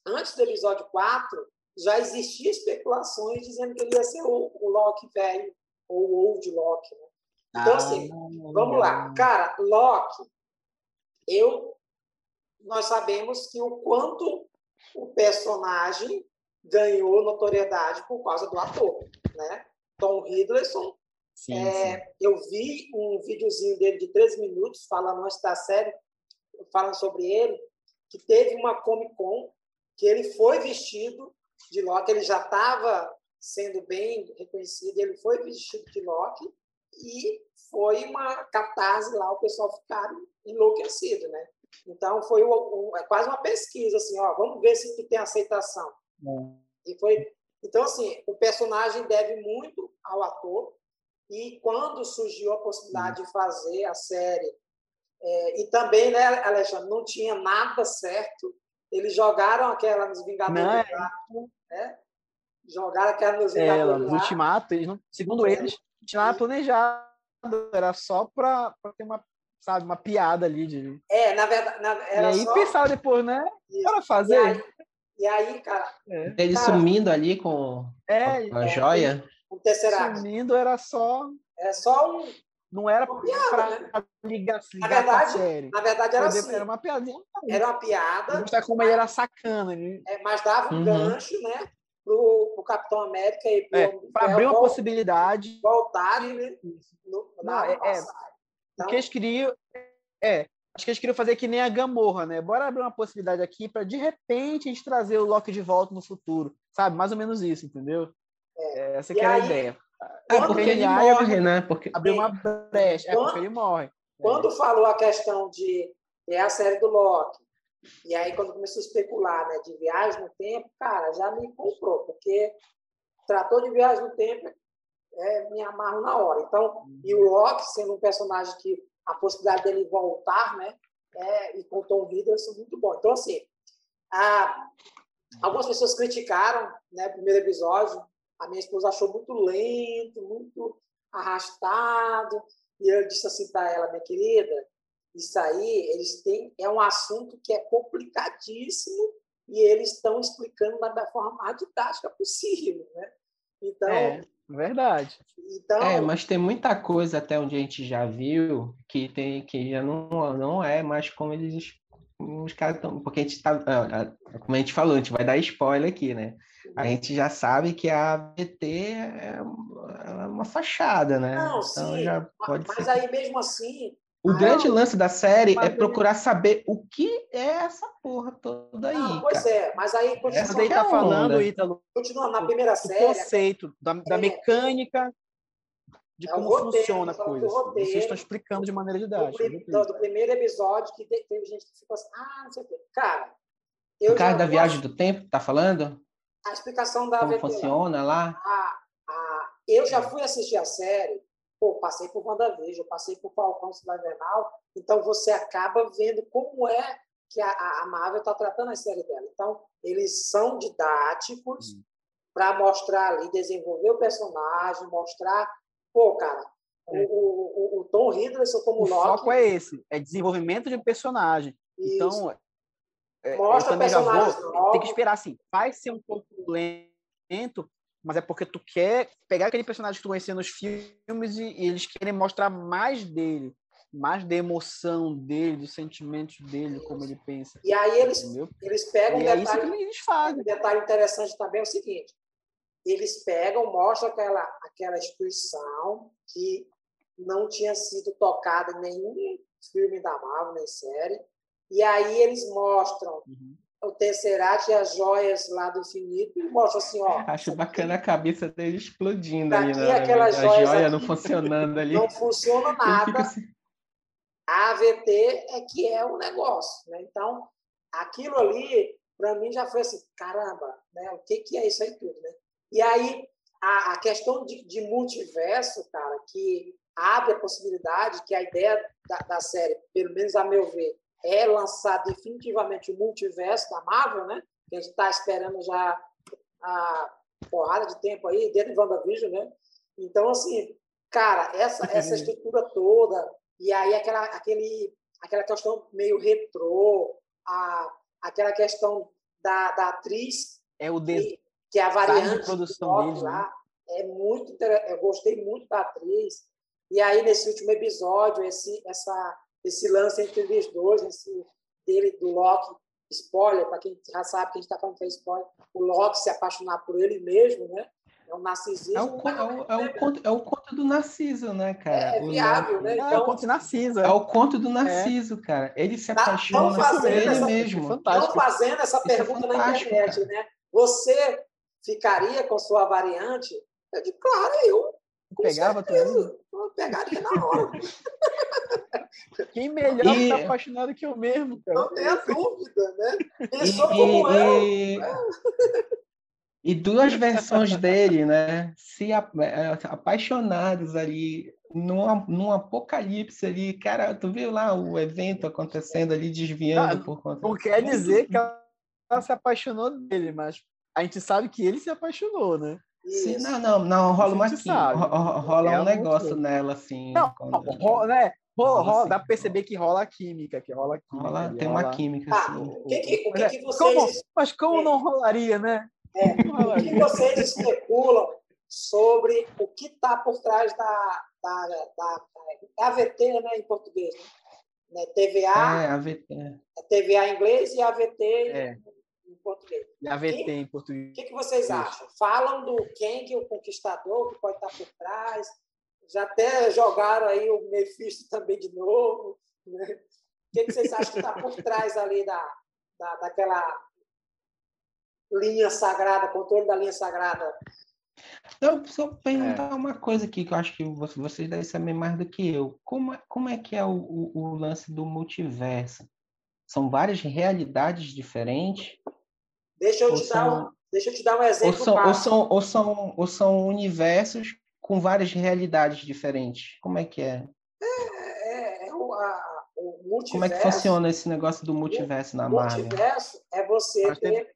A: antes do episódio 4, já existia especulações dizendo que ele ia ser o, o Loki velho, ou o Old Loki. Né? Então, assim, vamos lá. Cara, Loki, eu, nós sabemos que o quanto o personagem ganhou notoriedade por causa do ator, né? Tom Hiddleston
B: Sim, sim.
A: é, eu vi um videozinho dele de 13 minutos falando antes da série, falando sobre ele, que teve uma Comic Con que ele foi vestido de Loki, ele já estava sendo bem reconhecido, ele foi vestido de Loki e foi uma catarse lá, o pessoal ficaram enlouquecido, né? Então foi é quase uma pesquisa assim, ó, vamos ver se tem aceitação. E foi então assim, o personagem deve muito ao ator e quando surgiu a possibilidade de fazer a série é, e também, né, Alexandre, não tinha nada certo. Eles jogaram aquela nos Vingadores
B: Não, é.
A: lá, né? Jogaram aquela nos
B: É, no
A: lá.
B: Ultimato, eles não- segundo eles, não tinha nada planejado. Era só pra, pra ter uma, sabe, uma piada ali. De...
A: É, na verdade, na-
B: E
A: era
B: aí
A: só
B: pensaram depois, né?
A: isso.
B: Para
A: E
B: fazer.
A: aí, e aí, cara,
B: É.
C: Ele
A: Cara,
C: sumindo ali com
B: É,
C: a
A: é,
C: joia.
A: um Tesseract.
B: Sumindo era só.
A: É só um.
B: Não era para
A: né?
B: ligar, ligar
A: na verdade,
B: série.
A: Na verdade, era assim.
B: Era uma piadinha.
A: Era uma piada.
B: Mostrar como ele era sacana. Ele...
A: É, mas dava um
C: Uhum.
A: gancho, né? Pro, pro Capitão América e
B: É, para
A: Ferro
B: abrir uma possibilidade.
A: voltarem né, no, na
B: é- é.
A: passagem.
B: O que eles queriam. É. Acho que eles queriam fazer que nem a Gamorra, né? Bora abrir uma possibilidade aqui para de repente a gente trazer o Loki de volta no futuro. Sabe? Mais ou menos isso, entendeu? É, essa
A: E
B: que era a
A: aí,
B: ideia.
C: É
A: Quando
C: porque ele
B: ele
C: morre, né? Porque
B: Abrir uma brecha. É
A: Quando-
B: porque ele morre.
A: Quando falou a questão de é a série do Loki, e aí quando começou a especular né, de viagem no tempo, cara, já me comprou, porque tratou de viagem no tempo, é, me amarro na hora. Então, e o Loki, sendo um personagem que a possibilidade dele voltar, né, é, e com Tom Hiddleston, muito bom. Então, assim, a- algumas pessoas criticaram né, o primeiro episódio, a minha esposa achou muito lento, muito arrastado, e eu disse assim para ela, minha querida, isso aí eles têm é um assunto que é complicadíssimo e eles estão explicando da forma mais didática possível, né? Então,
B: É, verdade.
A: então
C: É, mas tem muita coisa até onde a gente já viu que tem que já não, não é mais como eles os caras estão, porque a gente tá, ah, ah, como a gente falou, a gente vai dar spoiler aqui, né? A gente já sabe que a ABT é uma- é uma fachada, né?
A: Não,
C: então
A: sim,
C: já pode
A: mas
C: ser.
A: aí mesmo assim,
C: O
A: Ah,
C: grande lance da série
B: Mas
C: é procurar saber o que é essa porra toda aí,
A: não, pois
C: cara.
A: é, mas aí
C: Essa
B: Você
A: continua,
B: daí tá
C: é
B: falando,
C: onda.
B: Ítalo,
A: continua na primeira
B: do
A: série,
B: conceito, da, da
A: É.
B: mecânica, de
A: É o
B: como
A: roteiro,
B: funciona a coisa.
A: roteiro.
B: Vocês estão explicando de maneira didática.
A: do- do primeiro episódio, que te- teve gente que ficou assim, ah, não sei o quê. Cara, eu
C: O cara
A: já
C: da viagem do tempo, tá falando?
A: A explicação da
C: Como
A: lá.
C: funciona lá?
A: a, a, eu já fui assistir a série, pô, passei por WandaVision, passei por Falcão Invernal, então você acaba vendo como é que a, a- Marvel está tratando a série dela. Então, eles são didáticos para mostrar ali, desenvolver o personagem, mostrar, pô, cara, o,
B: É.
A: o, o, o Tom Hiddleston como
B: O
A: Loki,
B: foco é esse, é desenvolvimento de personagem.
A: isso,
B: Então, é, eu
A: mostra
B: também já vou, tem que esperar assim, vai ser um pouco lento, mas é porque tu quer pegar aquele personagem que tu conhecia nos filmes e, e eles querem mostrar mais dele, mais da emoção dele, dos sentimentos dele, como ele pensa,
A: e aí eles,
B: entendeu?
A: eles pegam um
B: E é isso
A: detalhe
B: que eles fazem.
A: Um detalhe interessante também é o seguinte: eles pegam, mostram aquela, aquela instituição que não tinha sido tocada em nenhum filme da Marvel, nem série, e aí eles mostram
B: Uhum.
A: O Tesseract e as joias lá do infinito, e mostram assim: ó,
C: Acho bacana a cabeça dele explodindo
A: Daqui
C: ali, né?
A: aquelas
C: A
A: joias
C: joia
A: aqui.
C: não funcionando ali.
A: não funciona nada,
C: assim,
A: a AVT é que é o negócio. Né? Então, aquilo ali, para mim, já foi assim, caramba, né? o que, que é isso aí tudo? Né? E aí, a, a questão de, de multiverso, cara, que abre a possibilidade, que a ideia da, da série, pelo menos a meu ver, é lançar definitivamente o multiverso da Marvel, né? que a gente está esperando já a porrada de tempo aí, dentro de WandaVision, né? Então, assim, cara, essa, essa estrutura toda, e aí aquela, aquele, aquela questão meio retrô, a, aquela questão da, da atriz,
B: É o design
A: que, que é a variante
B: de produção
A: do
B: deles, né?
A: lá, é muito eu gostei muito da atriz. E aí, nesse último episódio, esse, essa, esse lance entre eles dois, esse dele, do Loki, spoiler, para quem já sabe que a gente está falando que é spoiler, o Loki se apaixonar por ele mesmo, né? É um narcisismo.
C: É o, con- é, o, é, o conto, é o conto do Narciso, né, cara?
A: É
C: O
A: viável, né?
B: É,
A: Então-
B: o Conto Narciso.
C: É o conto do Narciso, cara. Ele se
A: Tá-
C: apaixona por ele
A: essa-
C: mesmo.
A: Estão
B: Fantástico.
A: fazendo essa
C: Isso é
A: pergunta na internet,
C: cara.
A: né? Você ficaria com sua variante? Eu digo, claro, eu. Com
B: Pegava
A: certeza. Eu pegaria na hora.
B: Quem melhor
C: E-
B: tá apaixonado que eu mesmo, cara?
A: Não tenha dúvida, né?
C: E,
A: Pensou como
C: e-
A: eu.
C: e- e duas versões dele, né? Se a- é, apaixonados ali num, num apocalipse ali, cara, tu viu lá o evento acontecendo ali, desviando
B: Ah,
C: por conta.
B: Não quer dizer que ela ela se apaixonou dele, mas a gente sabe que ele se apaixonou, né?
C: Sim, não, não, não, rola uma química, rola um
B: Ela
C: negócio nela, assim.
B: Não,
C: quando-
B: rola, né? Rola,
C: Rola
B: rola,
C: sim,
B: dá pra
C: rola.
B: perceber que rola a química, que rola a química.
C: rola-
B: ali,
C: tem uma
B: rola-
C: química,
A: Tá,
C: assim.
A: o que, que, o que,
B: Mas,
A: que
B: como,
A: vocês,
B: mas como não rolaria, né?
A: É, o que vocês especulam sobre o que está por trás da, da, da, da AVT né, em português. Né? TVA,
C: é, AVT.
A: É TVA em inglês e AVT
B: É.
A: em português. Quem-
B: em português.
A: O que, que vocês acham? Falam do Kang, o Conquistador, que pode estar por trás. Já até jogaram aí o Mephisto também de novo. né? O que, que vocês acham que está por trás ali da, da, daquela linha sagrada, controle da linha sagrada?
C: Então, só perguntar uma coisa aqui que eu acho que vo- vocês devem saber mais do que eu. Como, é- como é que é o, o, o lance do multiverso? São várias realidades diferentes?
A: Deixa eu
C: Ou
A: te, dar, um,
C: são-
A: deixa eu te dar um
C: Ou
A: exemplo
C: são, ou, são, ou, são, ou são universos com várias realidades diferentes? Como é que é?
A: É, é o, a- o multiverso.
C: Como é que funciona esse negócio do multiverso na
A: O
C: Marvel?
A: multiverso é você
B: Mas tem-
A: ter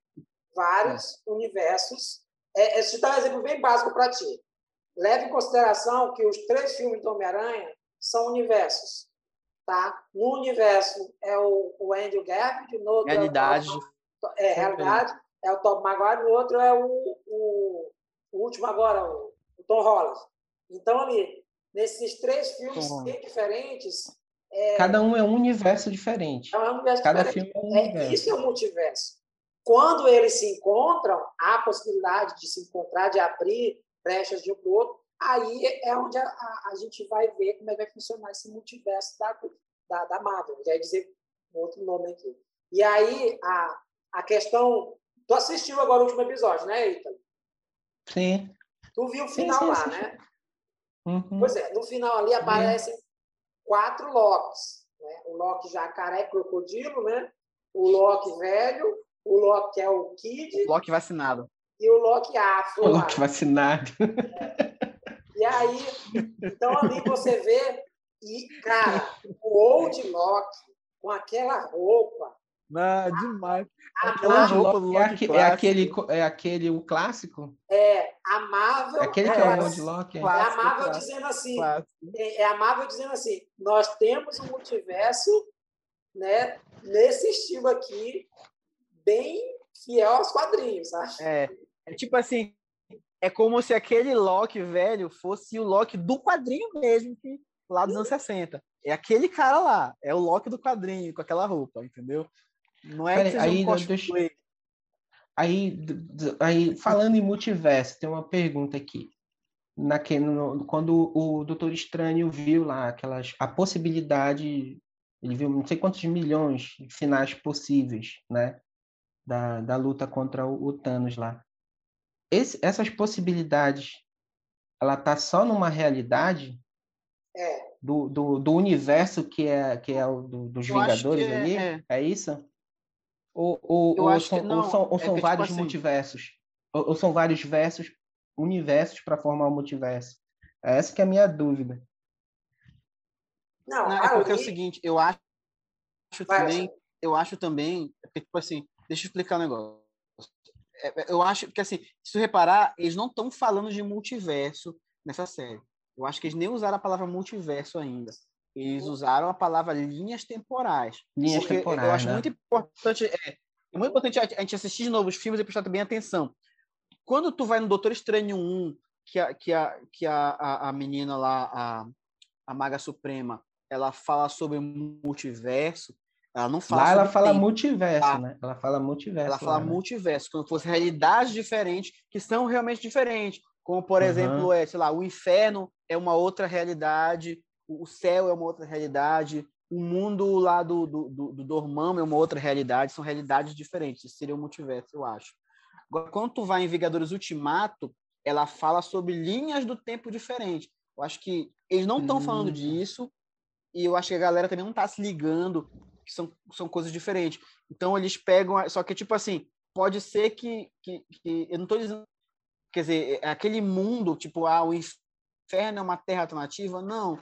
A: vários universos. É, é, deixa eu dar um exemplo bem básico para ti. Leve em consideração que os três filmes do Homem-Aranha são universos. Tá? No universo é o, o Andrew Garfield, no outro
B: Realidade.
A: é, o, é realidade, é o Tom Maguire, no outro é o, o, o último agora, o, o Tom Holland. Então, ali, nesses três filmes bem diferentes,
C: Cada um é um universo diferente.
A: é um universo
C: Cada
A: diferente.
C: filme é um
A: É,
C: universo.
A: isso é o multiverso. Quando eles se encontram, há a possibilidade de se encontrar, de abrir brechas de um para o outro. Aí é onde a, a- a gente vai ver como é que vai funcionar esse multiverso da, da, da Marvel. Já ia dizer um outro nome aqui. E aí a, a questão. Tu assistiu agora o último episódio, né, Ítalo?
C: Sim.
A: Tu viu o final
C: sim,
A: lá,
C: sim.
A: né?
C: Uhum.
A: Pois é, no final ali aparecem quatro Locks. Né? O Loki jacaré crocodilo, né? o Loki velho, o Loki que é o Kid
B: Loki vacinado.
A: e o Loki afro.
C: O
A: lá.
C: Loki vacinado.
A: E aí, então ali você vê, e, cara, o Old Loki com aquela roupa,
B: Ah, demais.
A: a
B: Aquela roupa do
C: É,
B: Loki
C: é
B: clássico.
C: aquele, é aquele o clássico?
A: é, a Marvel,
C: É aquele que
A: é,
C: é o
A: é
C: Old Loki? é?
A: a
B: Clássico,
A: Marvel
B: clássico,
A: dizendo assim,
B: clássico.
A: é a Marvel dizendo assim, nós temos um multiverso, né, nesse estilo aqui, bem fiel aos quadrinhos, sabe?
B: É, é tipo assim, é como se aquele Loki velho fosse o Loki do quadrinho mesmo, que, lá dos anos 60. É aquele cara lá, é o Loki do quadrinho, com aquela roupa, entendeu? Não é
C: Peraí,
B: que
C: aí,
B: um cosplay.
C: Aí, d- d- aí, falando em multiverso, tem uma pergunta aqui. Naquele, no- quando o Doutor Estranho viu lá aquelas, a possibilidade, ele viu não sei quantos milhões de finais possíveis, né? Da, da luta contra o, o Thanos lá. Esse- essas possibilidades, ela tá só numa realidade
A: É,
C: do, do, do universo que é, que é o do- dos
B: Eu
C: Vingadores
B: é-
C: ali?
B: é.
C: É isso? Ou, ou,
B: Eu
C: ou
B: acho que
C: são, ou
B: não,
C: são, ou
B: é
C: são
B: que, tipo
C: vários
B: assim-
C: multiversos? Ou, ou são vários versos, universos para formar o multiverso? É essa que é a minha dúvida.
A: não,
B: Não, é porque é o seguinte, eu acho
A: Vai,
B: também, eu acho também, é porque, tipo assim, deixa eu explicar um negócio. É, é, Eu acho que, assim, se tu reparar, eles não estão falando de multiverso nessa série. Eu acho que eles nem usaram a palavra multiverso ainda. Eles usaram a palavra linhas temporais.
C: Linhas temporais,
B: eu acho
C: né?
B: muito importante, é, é muito importante a gente assistir de novo os filmes e prestar bem atenção. Quando tu vai no Doutor Estranho 1, que a, que a, que a, a, a menina lá, a, a Maga Suprema, ela fala sobre multiverso, ela não fala
C: Lá ela fala
B: tempo.
C: multiverso,
B: Ah.
C: né? Ela fala multiverso.
B: Ela fala
C: lá, né?
B: multiverso, como se fossem realidades diferentes, que são realmente diferentes. Como, por
C: Aham.
B: exemplo, é, sei lá, o inferno é uma outra realidade, o céu é uma outra realidade, o mundo lá do, do, do, do Dormammu é uma outra realidade, são realidades diferentes. Isso seria o multiverso, eu acho. Agora, quando tu vai em Vingadores Ultimato, ela fala sobre linhas do tempo diferentes. Eu acho que eles não estão falando
C: Hum.
B: disso, e eu acho que a galera também não está se ligando que são, são coisas diferentes. Então eles pegam, só que tipo assim, pode ser que, que, que eu não estou dizendo, quer dizer, é aquele mundo, tipo, ah, o inferno é uma terra alternativa, não.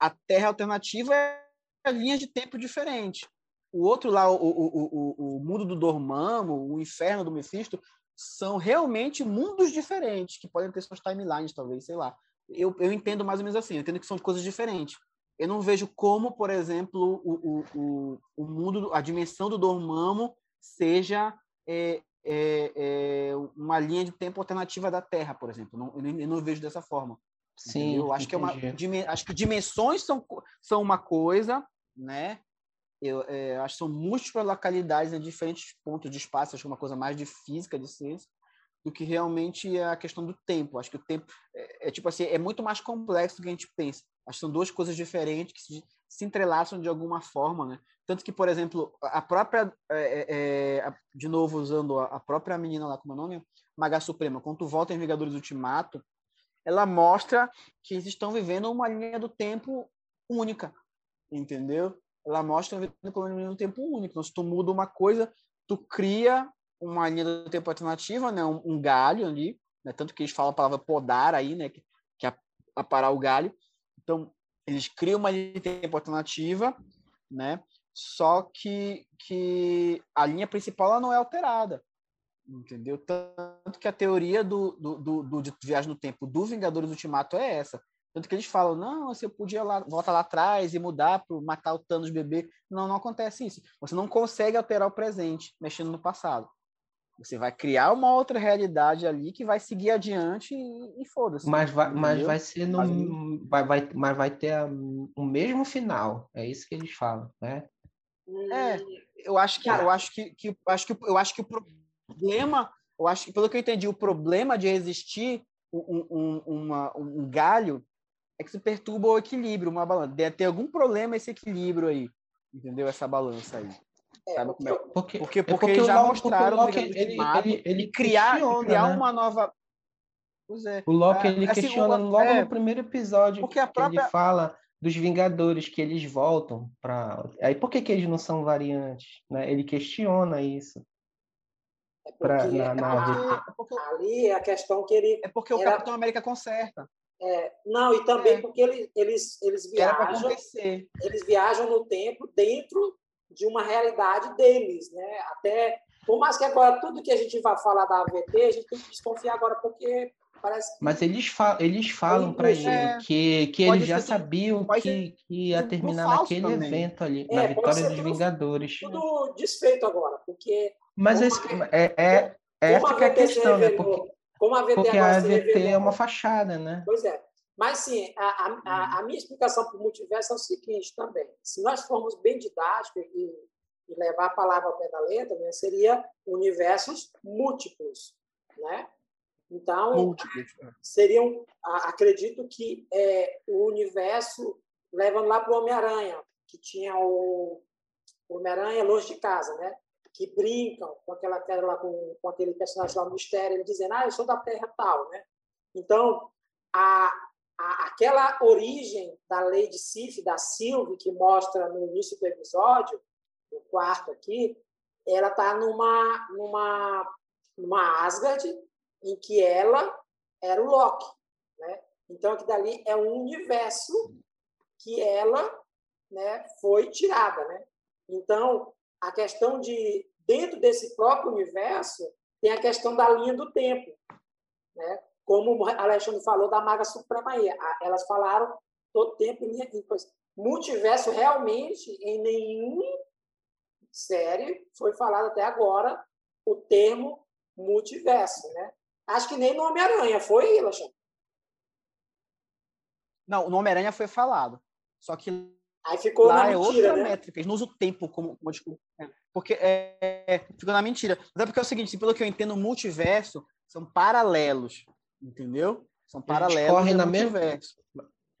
B: A terra alternativa é linha de tempo diferente. O outro lá, o, o, o, o- mundo do Dormammu, o inferno do Mephisto, são realmente mundos diferentes, que podem ter suas timelines, talvez, sei lá. Eu, eu entendo mais ou menos assim, eu entendo que são coisas diferentes. Eu não vejo como, por exemplo, o, o, o mundo, a dimensão do Dormammu seja é, é, é, uma linha de tempo alternativa da Terra, por exemplo. Não, eu não vejo dessa forma.
C: Sim, eu
B: acho que é uma acho que dimensões são, são uma coisa, né? Eu é, acho que são múltiplas localidades em diferentes pontos de espaço, acho que é uma coisa mais de física, de ciência, do que realmente a questão do tempo. Acho que o tempo é, é tipo assim, é muito mais complexo do que a gente pensa. Acho que são duas coisas diferentes que se, se entrelaçam de alguma forma, né? Tanto que, por exemplo, a própria, é, é, é de novo usando a própria menina lá, como é o nome? Maga Suprema, quando tu volta em Vingadores Ultimato, ela mostra que eles estão vivendo uma linha do tempo única, entendeu? Ela mostra vivendo uma linha do tempo única. Então, se tu muda uma coisa, tu cria uma linha do tempo alternativa, né? um, um galho ali, né? tanto que eles falam a palavra podar aí, né? que, que é aparar o galho. Então, eles criam uma linha de tempo alternativa, né? Só que, que a linha principal ela não é alterada entendeu? Tanto que a teoria do, do, do, do, de viagem no tempo do Vingadores Ultimato é essa. Tanto que eles falam, não, você podia lá, voltar lá atrás e mudar para matar o Thanos bebê. Não, não acontece isso. Você não consegue alterar o presente mexendo no passado. Você vai criar uma outra realidade ali que vai seguir adiante e, e foda-se.
C: Mas vai, mas vai ser no. Mas... Vai, vai, mas vai ter a, o mesmo final. É isso que eles falam, né?
B: É, eu acho que, eu acho que, que, acho que, eu acho que o problema, eu acho que, pelo que eu entendi, o problema de existir um, um, uma, um galho é que se perturba o equilíbrio, uma balança. Deve ter algum problema esse equilíbrio aí, entendeu? Essa balança aí.
C: É,
B: porque, é? porque, porque, é porque, porque já mostraram
C: porque o Loki, ele, ele, ele,
B: criar, criar né? uma nova.
C: Pois é. O Loki ele assim, questiona o, logo é, no primeiro episódio
B: porque a própria...
C: ele fala dos Vingadores que eles voltam para aí por que, que eles não são variantes né ele questiona isso
A: é pra, na, na... A, ali é a questão que ele
B: é porque o era... Capitão América conserta
A: é, não e também é. porque eles eles eles viajam eles viajam no tempo dentro de uma realidade deles né até por mais que agora tudo que a gente vai falar da AVT a gente tem que desconfiar agora porque Parece que...
C: Mas eles, fa eles falam para ele é... que, que eles já sabiam que, que ia terminar naquele também. evento ali, é, na vitória dos tudo, Vingadores.
A: Tudo desfeito agora, porque.
C: Mas esse, é, é, é essa que é a questão, né? Porque, como a VT porque a AVT é uma fachada, né?
A: Pois é. Mas, sim, a, a, a minha explicação para o multiverso é o seguinte também. Se nós formos bem didáticos e, e levar a palavra ao pé da letra, né, seria universos múltiplos, né? Então, é. seriam, acredito que é, o universo levando lá para o Homem-Aranha, que tinha o Homem-Aranha longe de casa, né? Que brincam com aquela lá, com, com aquele personagem lá mistério, ele dizendo, ah, eu sou da terra tal, né? Então, a, a, aquela origem da lei de Sif, da Sylvie, que mostra no início do episódio, no quarto aqui, ela está numa, numa, numa Asgard, em que ela era o Loki. Né? Então, aqui dali é um universo que ela né, foi tirada. Né? Então, a questão de, dentro desse próprio universo, tem a questão da linha do tempo. Né? Como o Alexandre falou da Maga Suprema aí. Elas falaram todo tempo em linha. Multiverso, realmente, em nenhum série foi falado até agora o termo multiverso, né? Acho que nem no Homem-Aranha foi, Alexandre?
B: Não, no Homem-Aranha foi falado. Só que
A: Aí ficou
B: lá
A: na
B: é
A: mentira,
B: outra
A: né?
B: métrica. Eles não usam o tempo como, como desculpa. É, porque é, é, ficou na mentira. Mas é porque é o seguinte, pelo que eu entendo, o multiverso são paralelos. Entendeu? São paralelos.
C: Correm na multiverso.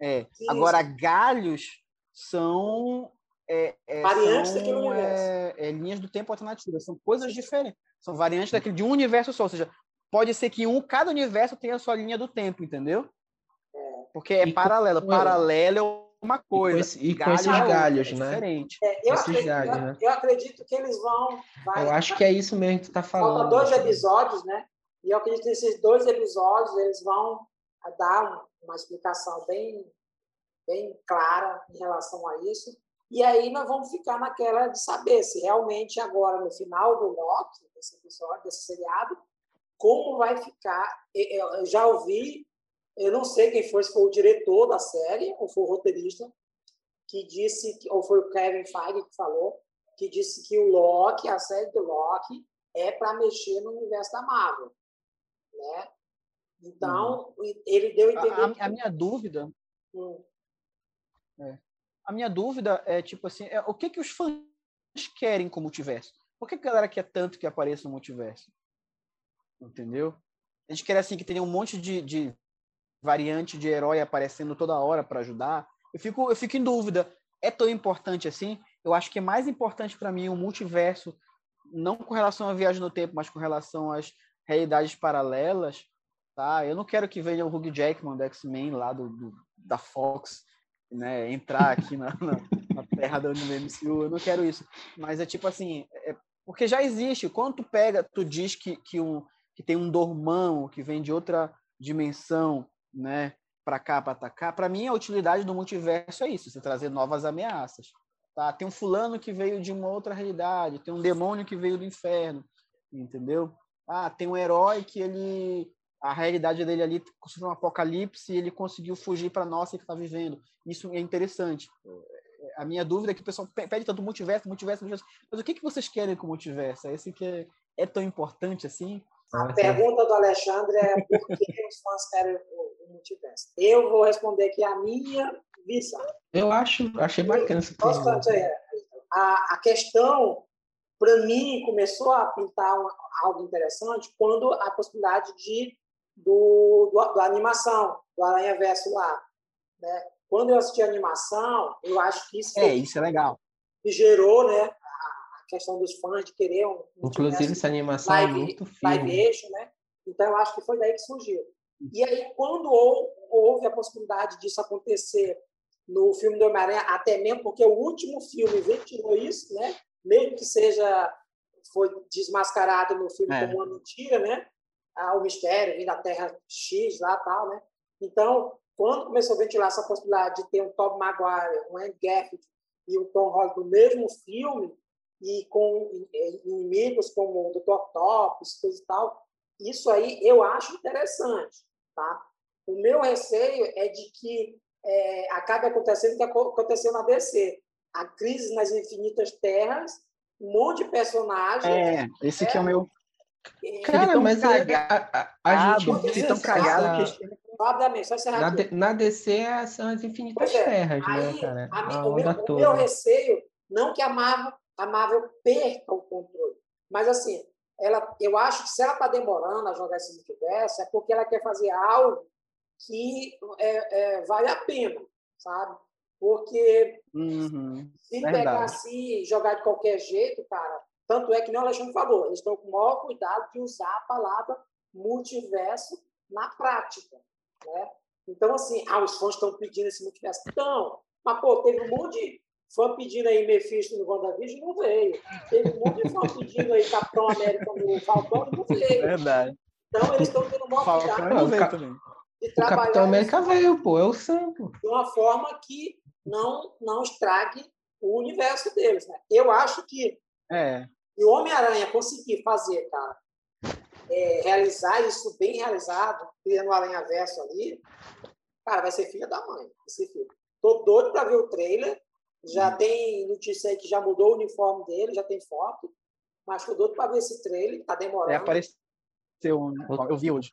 B: É. Sim, Agora, galhos são. É, é,
A: variantes são, daquele universo.
B: É, é, linhas do tempo alternativas. São coisas diferentes. São variantes daquele de um universo só. Ou seja, pode ser que um, cada universo tenha a sua linha do tempo, entendeu? É. Porque é e paralelo. Com... Paralelo é uma coisa.
C: E com, esse, e com esses é galhos, né?
A: Diferente. É, eu, acredito, galhos, né? eu, acredito que eles vão.
C: Vai, eu acho que é isso mesmo que tu tá falando.
A: Faltam dois episódios, né? E eu acredito que esses dois episódios eles vão dar uma explicação bem, bem clara em relação a isso. E aí nós vamos ficar naquela de saber se realmente agora, no final do Loki, desse episódio, desse seriado, como vai ficar. Eu já ouvi, eu não sei quem foi, se foi o diretor da série ou foi o roteirista, que disse, ou foi o Kevin Feige que falou, que disse que o Loki, a série do Loki, é para mexer no universo da Marvel, né? Então, uhum. ele deu a entender...
B: A, a, a minha dúvida... Hum. É. A minha dúvida é, tipo assim, é, o que que os fãs querem com o multiverso? Por que a galera quer tanto que apareça no multiverso? Entendeu? A gente quer assim que tenha um monte de, de variante de herói aparecendo toda hora para ajudar. Eu fico, eu fico em dúvida. É tão importante assim? Eu acho que é mais importante para mim o multiverso, não com relação à viagem no tempo, mas com relação às realidades paralelas. Tá? Eu não quero que venha o Hugh Jackman do X-Men lá do, do, da Fox, né, entrar aqui na, na, na terra do MCU. Eu não quero isso. Mas é tipo assim, é, porque já existe. Quando tu pega, tu diz que, que, um, que tem um dormão que vem de outra dimensão, né, para cá, para atacar, para mim a utilidade do multiverso é isso, você trazer novas ameaças. Tá? Tem um fulano que veio de uma outra realidade, tem um demônio que veio do inferno, entendeu? Ah, tem um herói que ele a realidade dele ali sofreu um apocalipse e ele conseguiu fugir para nossa que está vivendo. Isso é interessante. A minha dúvida é que o pessoal pede tanto multiverso, multiverso, multiverso. Mas o que, que vocês querem com o multiverso? É esse que é, é tão importante assim?
A: A pergunta do Alexandre é por que os fãs querem multiverso? Eu vou responder aqui a minha visão.
C: Eu acho, achei bacana essa
A: pergunta. É, a, a questão, para mim, começou a pintar algo interessante quando a possibilidade de do, do, da animação, do Aranha Verso lá. Né? Quando eu assisti a animação, eu acho que isso,
B: é, isso é legal.
A: gerou né, a questão dos fãs de querer um.
C: Inclusive, essa animação é live, é muito
A: live né? Então, eu acho que foi daí que surgiu. E aí, quando houve a possibilidade disso acontecer no filme do Homem-Aranha, até mesmo porque o último filme ventilou isso, né? mesmo que seja foi desmascarado no filme é. como uma mentira, né? ah, o mistério, vindo da Terra X lá tal, né? Então, quando começou a ventilar essa possibilidade de ter um Tom Maguire, um Andy Garfield e um Tom Holland no mesmo filme e com inimigos como o Dr. Topos, coisa e tal, isso aí eu acho interessante, tá? O meu receio é de que é, acabe acontecendo o que aconteceu na DC. A crise nas infinitas terras, um monte de personagens.
B: É, esse é, que é o meu
C: Cara, mas caga... a, a, a ah, gente
B: tão cagados que
C: na, na DC são as infinitas é, terras, né, aí, né, cara?
A: A, a o, meu, o, meu, receio, não que a Marvel, a Marvel perca o controle, mas assim, ela, eu acho que se ela está demorando a jogar esse multiverso, é porque ela quer fazer algo que é, é, vale a pena, sabe? Porque
B: uhum,
A: se verdade. pegar assim jogar de qualquer jeito, cara, tanto é que nem o Alexandre falou, eles estão com o maior cuidado de usar a palavra multiverso na prática. Né? Então, assim, ah, os fãs estão pedindo esse multiverso. Então, mas, pô, teve um monte de fã pedindo aí Mephisto no WandaVision, não veio. Teve um monte de fã pedindo aí Capitão América no Falcão, não veio.
B: Verdade.
A: Então, eles estão tendo o maior cuidado
C: de, Cap... de trabalhar... O Capitão América veio, pô, é o santo.
A: De uma forma que não, não estrague o universo deles, né? Eu acho que
B: é.
A: O Homem-Aranha conseguir fazer, cara, é, realizar isso bem realizado, criando o Aranha Verso ali, cara, vai ser filha da mãe. Vai ser filho. Tô doido para ver o trailer. Já hum. tem notícia aí que já mudou o uniforme dele, já tem foto. Mas tô doido para ver esse trailer, tá demorando. É,
B: apareceu. Eu vi hoje.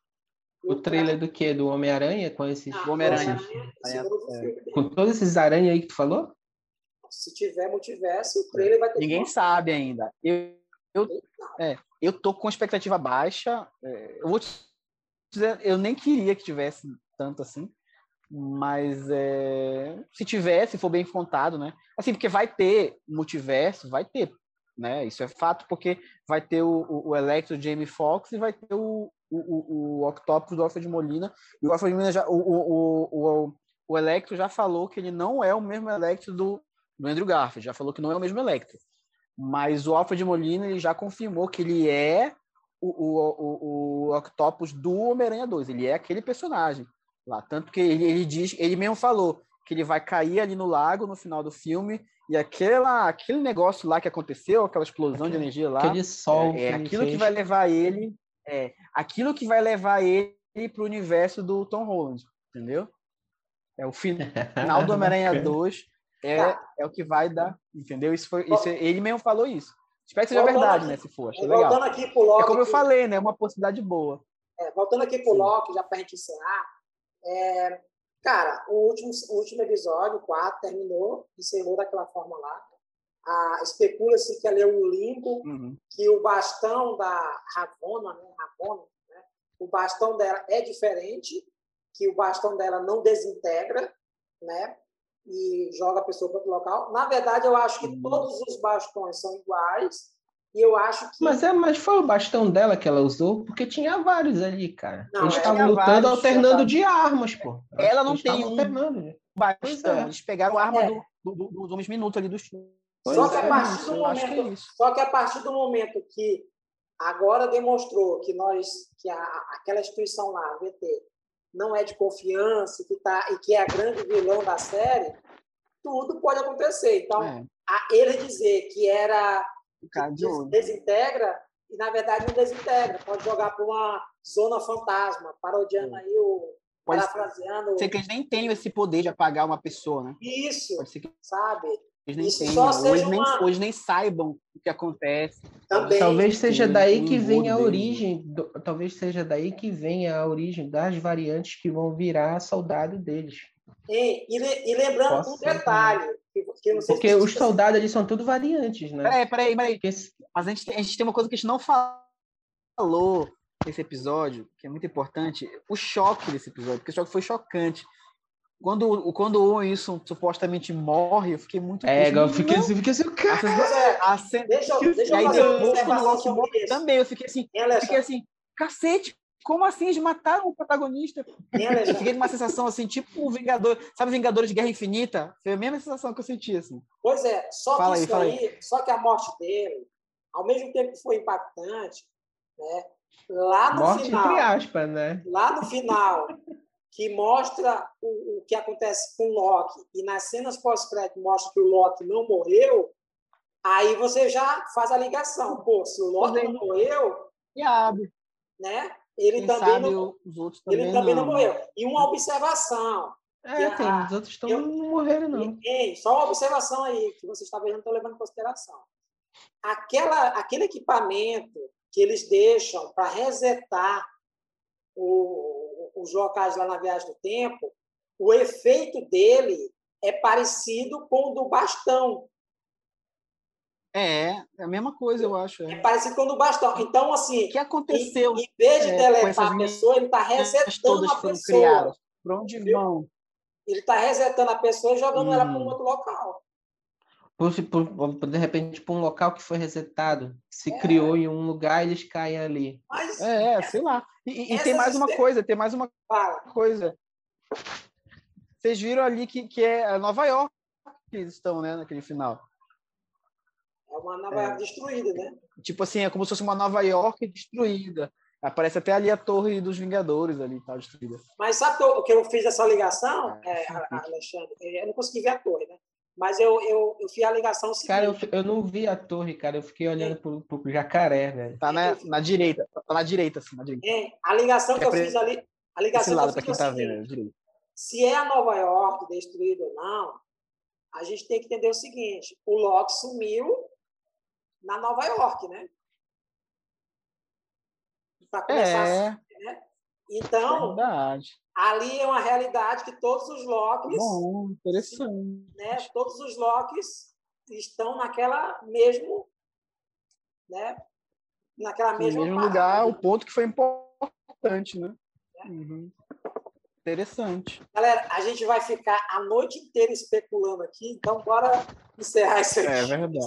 C: O trailer do que? Do Homem-Aranha? Com esses.
B: Ah, Homem-Aranha.
C: É. Com todos esses aranhas aí que tu falou?
A: Se tiver multiverso, o trailer vai ter.
B: Ninguém sabe ainda. Eu, eu, é, eu tô com expectativa baixa. É, eu vou te dizer, eu nem queria que tivesse tanto assim. Mas é, se tiver, se for bem contado, né? Assim, porque vai ter multiverso, vai ter, né? Isso é fato, porque vai ter o, o, o Electro Jamie Foxx e vai ter o, o, o, Octopus do Alfred Molina. E o Alfred Molina já. O, o, o, o Electro já falou que ele não é o mesmo Electro do, do Andrew Garfield, já falou que não é o mesmo Electro. Mas o Alfred Molina ele já confirmou que ele é o, o, o, o Octopus do Homem-Aranha 2. Ele é aquele personagem lá. Tanto que ele, ele diz, ele mesmo falou que ele vai cair ali no lago no final do filme e aquela, aquele negócio lá que aconteceu, aquela explosão de energia lá,
C: aquele sol
B: é, é aquilo que vai levar ele, é aquilo que vai levar ele para o universo do Tom Holland, entendeu? É o final do Homem-Aranha 2 é, tá. é o que vai dar, entendeu? Isso foi, isso, ele mesmo falou isso. Espero que seja
A: Voltando
B: verdade,
A: aqui-
B: né? Se for, achei
A: voltando
B: legal.
A: aqui pro Loki.
B: É como eu falei, né? Uma possibilidade boa.
A: É, voltando aqui pro
B: Sim.
A: Loki, já para a gente encerrar, é, cara, o último, o último episódio, o 4, terminou, encerrou daquela forma lá. Ah, Especula-se que ali é um limbo,
B: Uhum.
A: que o bastão da Ravonna, né, Ravonna, né, o bastão dela é diferente, que o bastão dela não desintegra, né, e joga a pessoa para outro local. Na verdade, eu acho que
B: Hum.
A: todos os bastões são iguais, e eu acho que
C: Mas, é, mas foi o bastão dela que ela usou, porque tinha vários ali, cara.
A: Não,
C: Eles
A: é,
C: estavam
B: tinha
C: lutando
B: vários,
C: alternando
B: tinha-
C: de armas, pô.
B: Ela não
C: Eles
B: tem um-
C: alternando. né?
B: Bastão.
C: é.
B: Eles pegaram a arma
A: É.
B: do, do, do- dos homens minutos ali dos.
A: Só que a
C: é,
A: partir do
B: que é
A: momento,
B: isso.
A: só que a partir do momento que agora demonstrou que nós, que a, aquela instituição lá, a VT, não é de confiança, que tá e que é a grande vilã da série, tudo pode acontecer. Então,
B: É,
A: a, ele dizer que era
B: ficar de olho.
A: desintegra e na verdade não desintegra, pode jogar para uma zona fantasma, parodiando
B: É.
A: aí o
B: Pode
A: parafraseando
B: ser que eles nem tenham esse poder de apagar uma pessoa, né?
A: isso,
B: Pode ser que
A: sabe?
B: eles nem
A: Isso
B: tenham.
A: só
B: nem,
A: uma-
B: eles nem saibam o que acontece.
A: Também
C: Talvez seja
B: Sim,
C: daí que venha a origem, do- talvez seja daí que venha a origem das variantes que vão virar soldado deles.
A: E, e e lembrando
C: Posso
A: um detalhe, que, que eu não sei
C: Porque
A: se
C: os soldados ali são tudo variantes, né?
B: Peraí, peraí, peraí. Mas a gente, tem- a gente tem uma coisa que a gente não falou nesse episódio, que é muito importante, o choque desse episódio, porque o choque foi chocante. Quando, o- quando o Wilson supostamente morre, eu fiquei muito
C: É, eu fiquei assim, fiquei assim, cara.
A: Pois é, deixa, eu- deixa eu fazer uma
B: depois, quando o
A: observação
B: Loki morre
A: sobre isso.
B: também, eu fiquei assim, eu
A: Alexandre?
B: fiquei assim, cacete, como assim eles mataram o protagonista? Eu fiquei com uma sensação assim, tipo o Vingador, sabe Vingadores de Guerra Infinita? Foi a mesma sensação que eu senti, assim.
A: Pois é, só
B: Fala
A: que
B: aí,
A: aí, só que a morte dele, ao mesmo tempo que foi impactante, né? Lá no
C: Morte
A: final,
C: entre aspas, né?
A: lá no final, que mostra o, o que acontece com o Loki e nas cenas pós-crédito mostra que o Loki não morreu, aí você já faz a ligação. Pô, se o Loki não morreu,
B: E abre.
A: né? Ele
B: Quem
A: também não,
B: os outros também,
A: ele também não,
B: não.
A: morreu. E uma observação,
C: É, tem, os outros estão
A: eu-
C: não morreram, não.
A: Ei, só uma observação aí, que vocês talvez não estão levando em consideração. Aquela, aquele equipamento que eles deixam para resetar o- os locais lá na viagem do tempo, o efeito dele é parecido com o do bastão.
B: É, é a mesma coisa, eu acho.
A: É
B: É.
A: parecido com o do bastão. Então, assim,
B: O que
A: em,
B: aconteceu?
A: em vez de
B: é,
A: deletar a pessoa, ele está resetando a pessoa.
B: criadas. Por onde
A: Viu?
B: vão?
A: Ele está resetando a pessoa e jogando ela para um
B: Hum.
A: outro local.
C: Por, por- de repente, para um local que foi resetado, se
A: É.
C: criou em um lugar, eles caem ali.
A: Mas,
B: É, é, sei lá. E, e- tem mais uma coisa, tem mais uma
A: fala,
B: coisa. Vocês viram ali que, que é Nova York que eles estão, né, naquele final.
A: É uma Nova York destruída, né?
B: Tipo assim, é como se fosse uma Nova York destruída. Aparece até ali a torre dos Vingadores ali, tá destruída.
A: Mas sabe o que eu fiz essa ligação, é, Alexandre? Eu não consegui ver a torre, né? Mas eu, eu, eu fiz a ligação seguinte.
C: Cara, eu, eu não vi a torre, cara. Eu fiquei olhando pro, pro jacaré, velho.
B: Tá na, na direita, tá na direita, assim, na direita.
A: É, a ligação que
B: É
A: eu
B: pra
A: fiz ali. A
B: Esse
A: ligação
B: lado,
A: que eu
B: quem
A: fiz é
B: tá vendo,
A: se é a Nova York destruída ou não, a gente tem que entender o seguinte: o Loki sumiu na Nova York, né? Para começar
B: É,
A: assim, né? Então,
B: verdade.
A: ali é uma realidade que todos os Lokis
B: Bom, interessante.
A: né? Todos os Locks estão naquela mesmo, né? Naquela
B: No
A: mesma
B: mesmo
A: parada.
B: lugar, o ponto que foi importante, né? Uhum. Interessante.
A: Galera, a gente vai ficar a noite inteira especulando aqui, então bora encerrar isso aqui.
B: É verdade.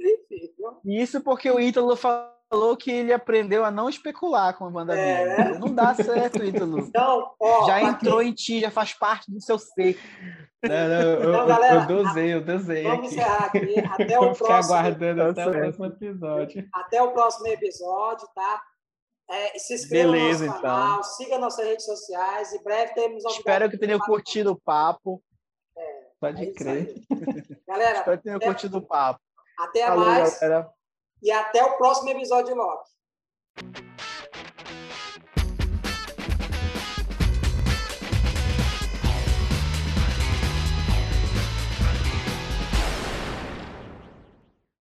A: Jeito, viu?
B: Isso porque o Ítalo falou que ele aprendeu a não especular com a banda
A: É,
B: Não dá certo, Ítalo.
A: Então, ó,
B: Já entrou
A: quem-
B: em ti, já faz parte do seu ser.
C: Não, não, eu,
A: Então,
C: eu-
A: galera,
C: eu dosei, eu dosei
A: Vamos
C: aqui.
A: encerrar aqui. Até o próximo,
C: aguardando
B: Tá
C: até o
B: certo.
C: próximo episódio.
A: até o próximo episódio, tá? É, se inscreva
B: Beleza,
A: no nosso
B: então.
A: canal, siga nossas redes sociais. Em breve teremos novidades.
B: Espero que tenham curtido o papo.
A: É
C: Pode
A: isso
C: crer.
A: Galera,
B: Espero que tenham
A: até-
B: curtido o papo.
A: até
B: Falou,
A: mais
B: galera.
A: e até o próximo episódio de Loki.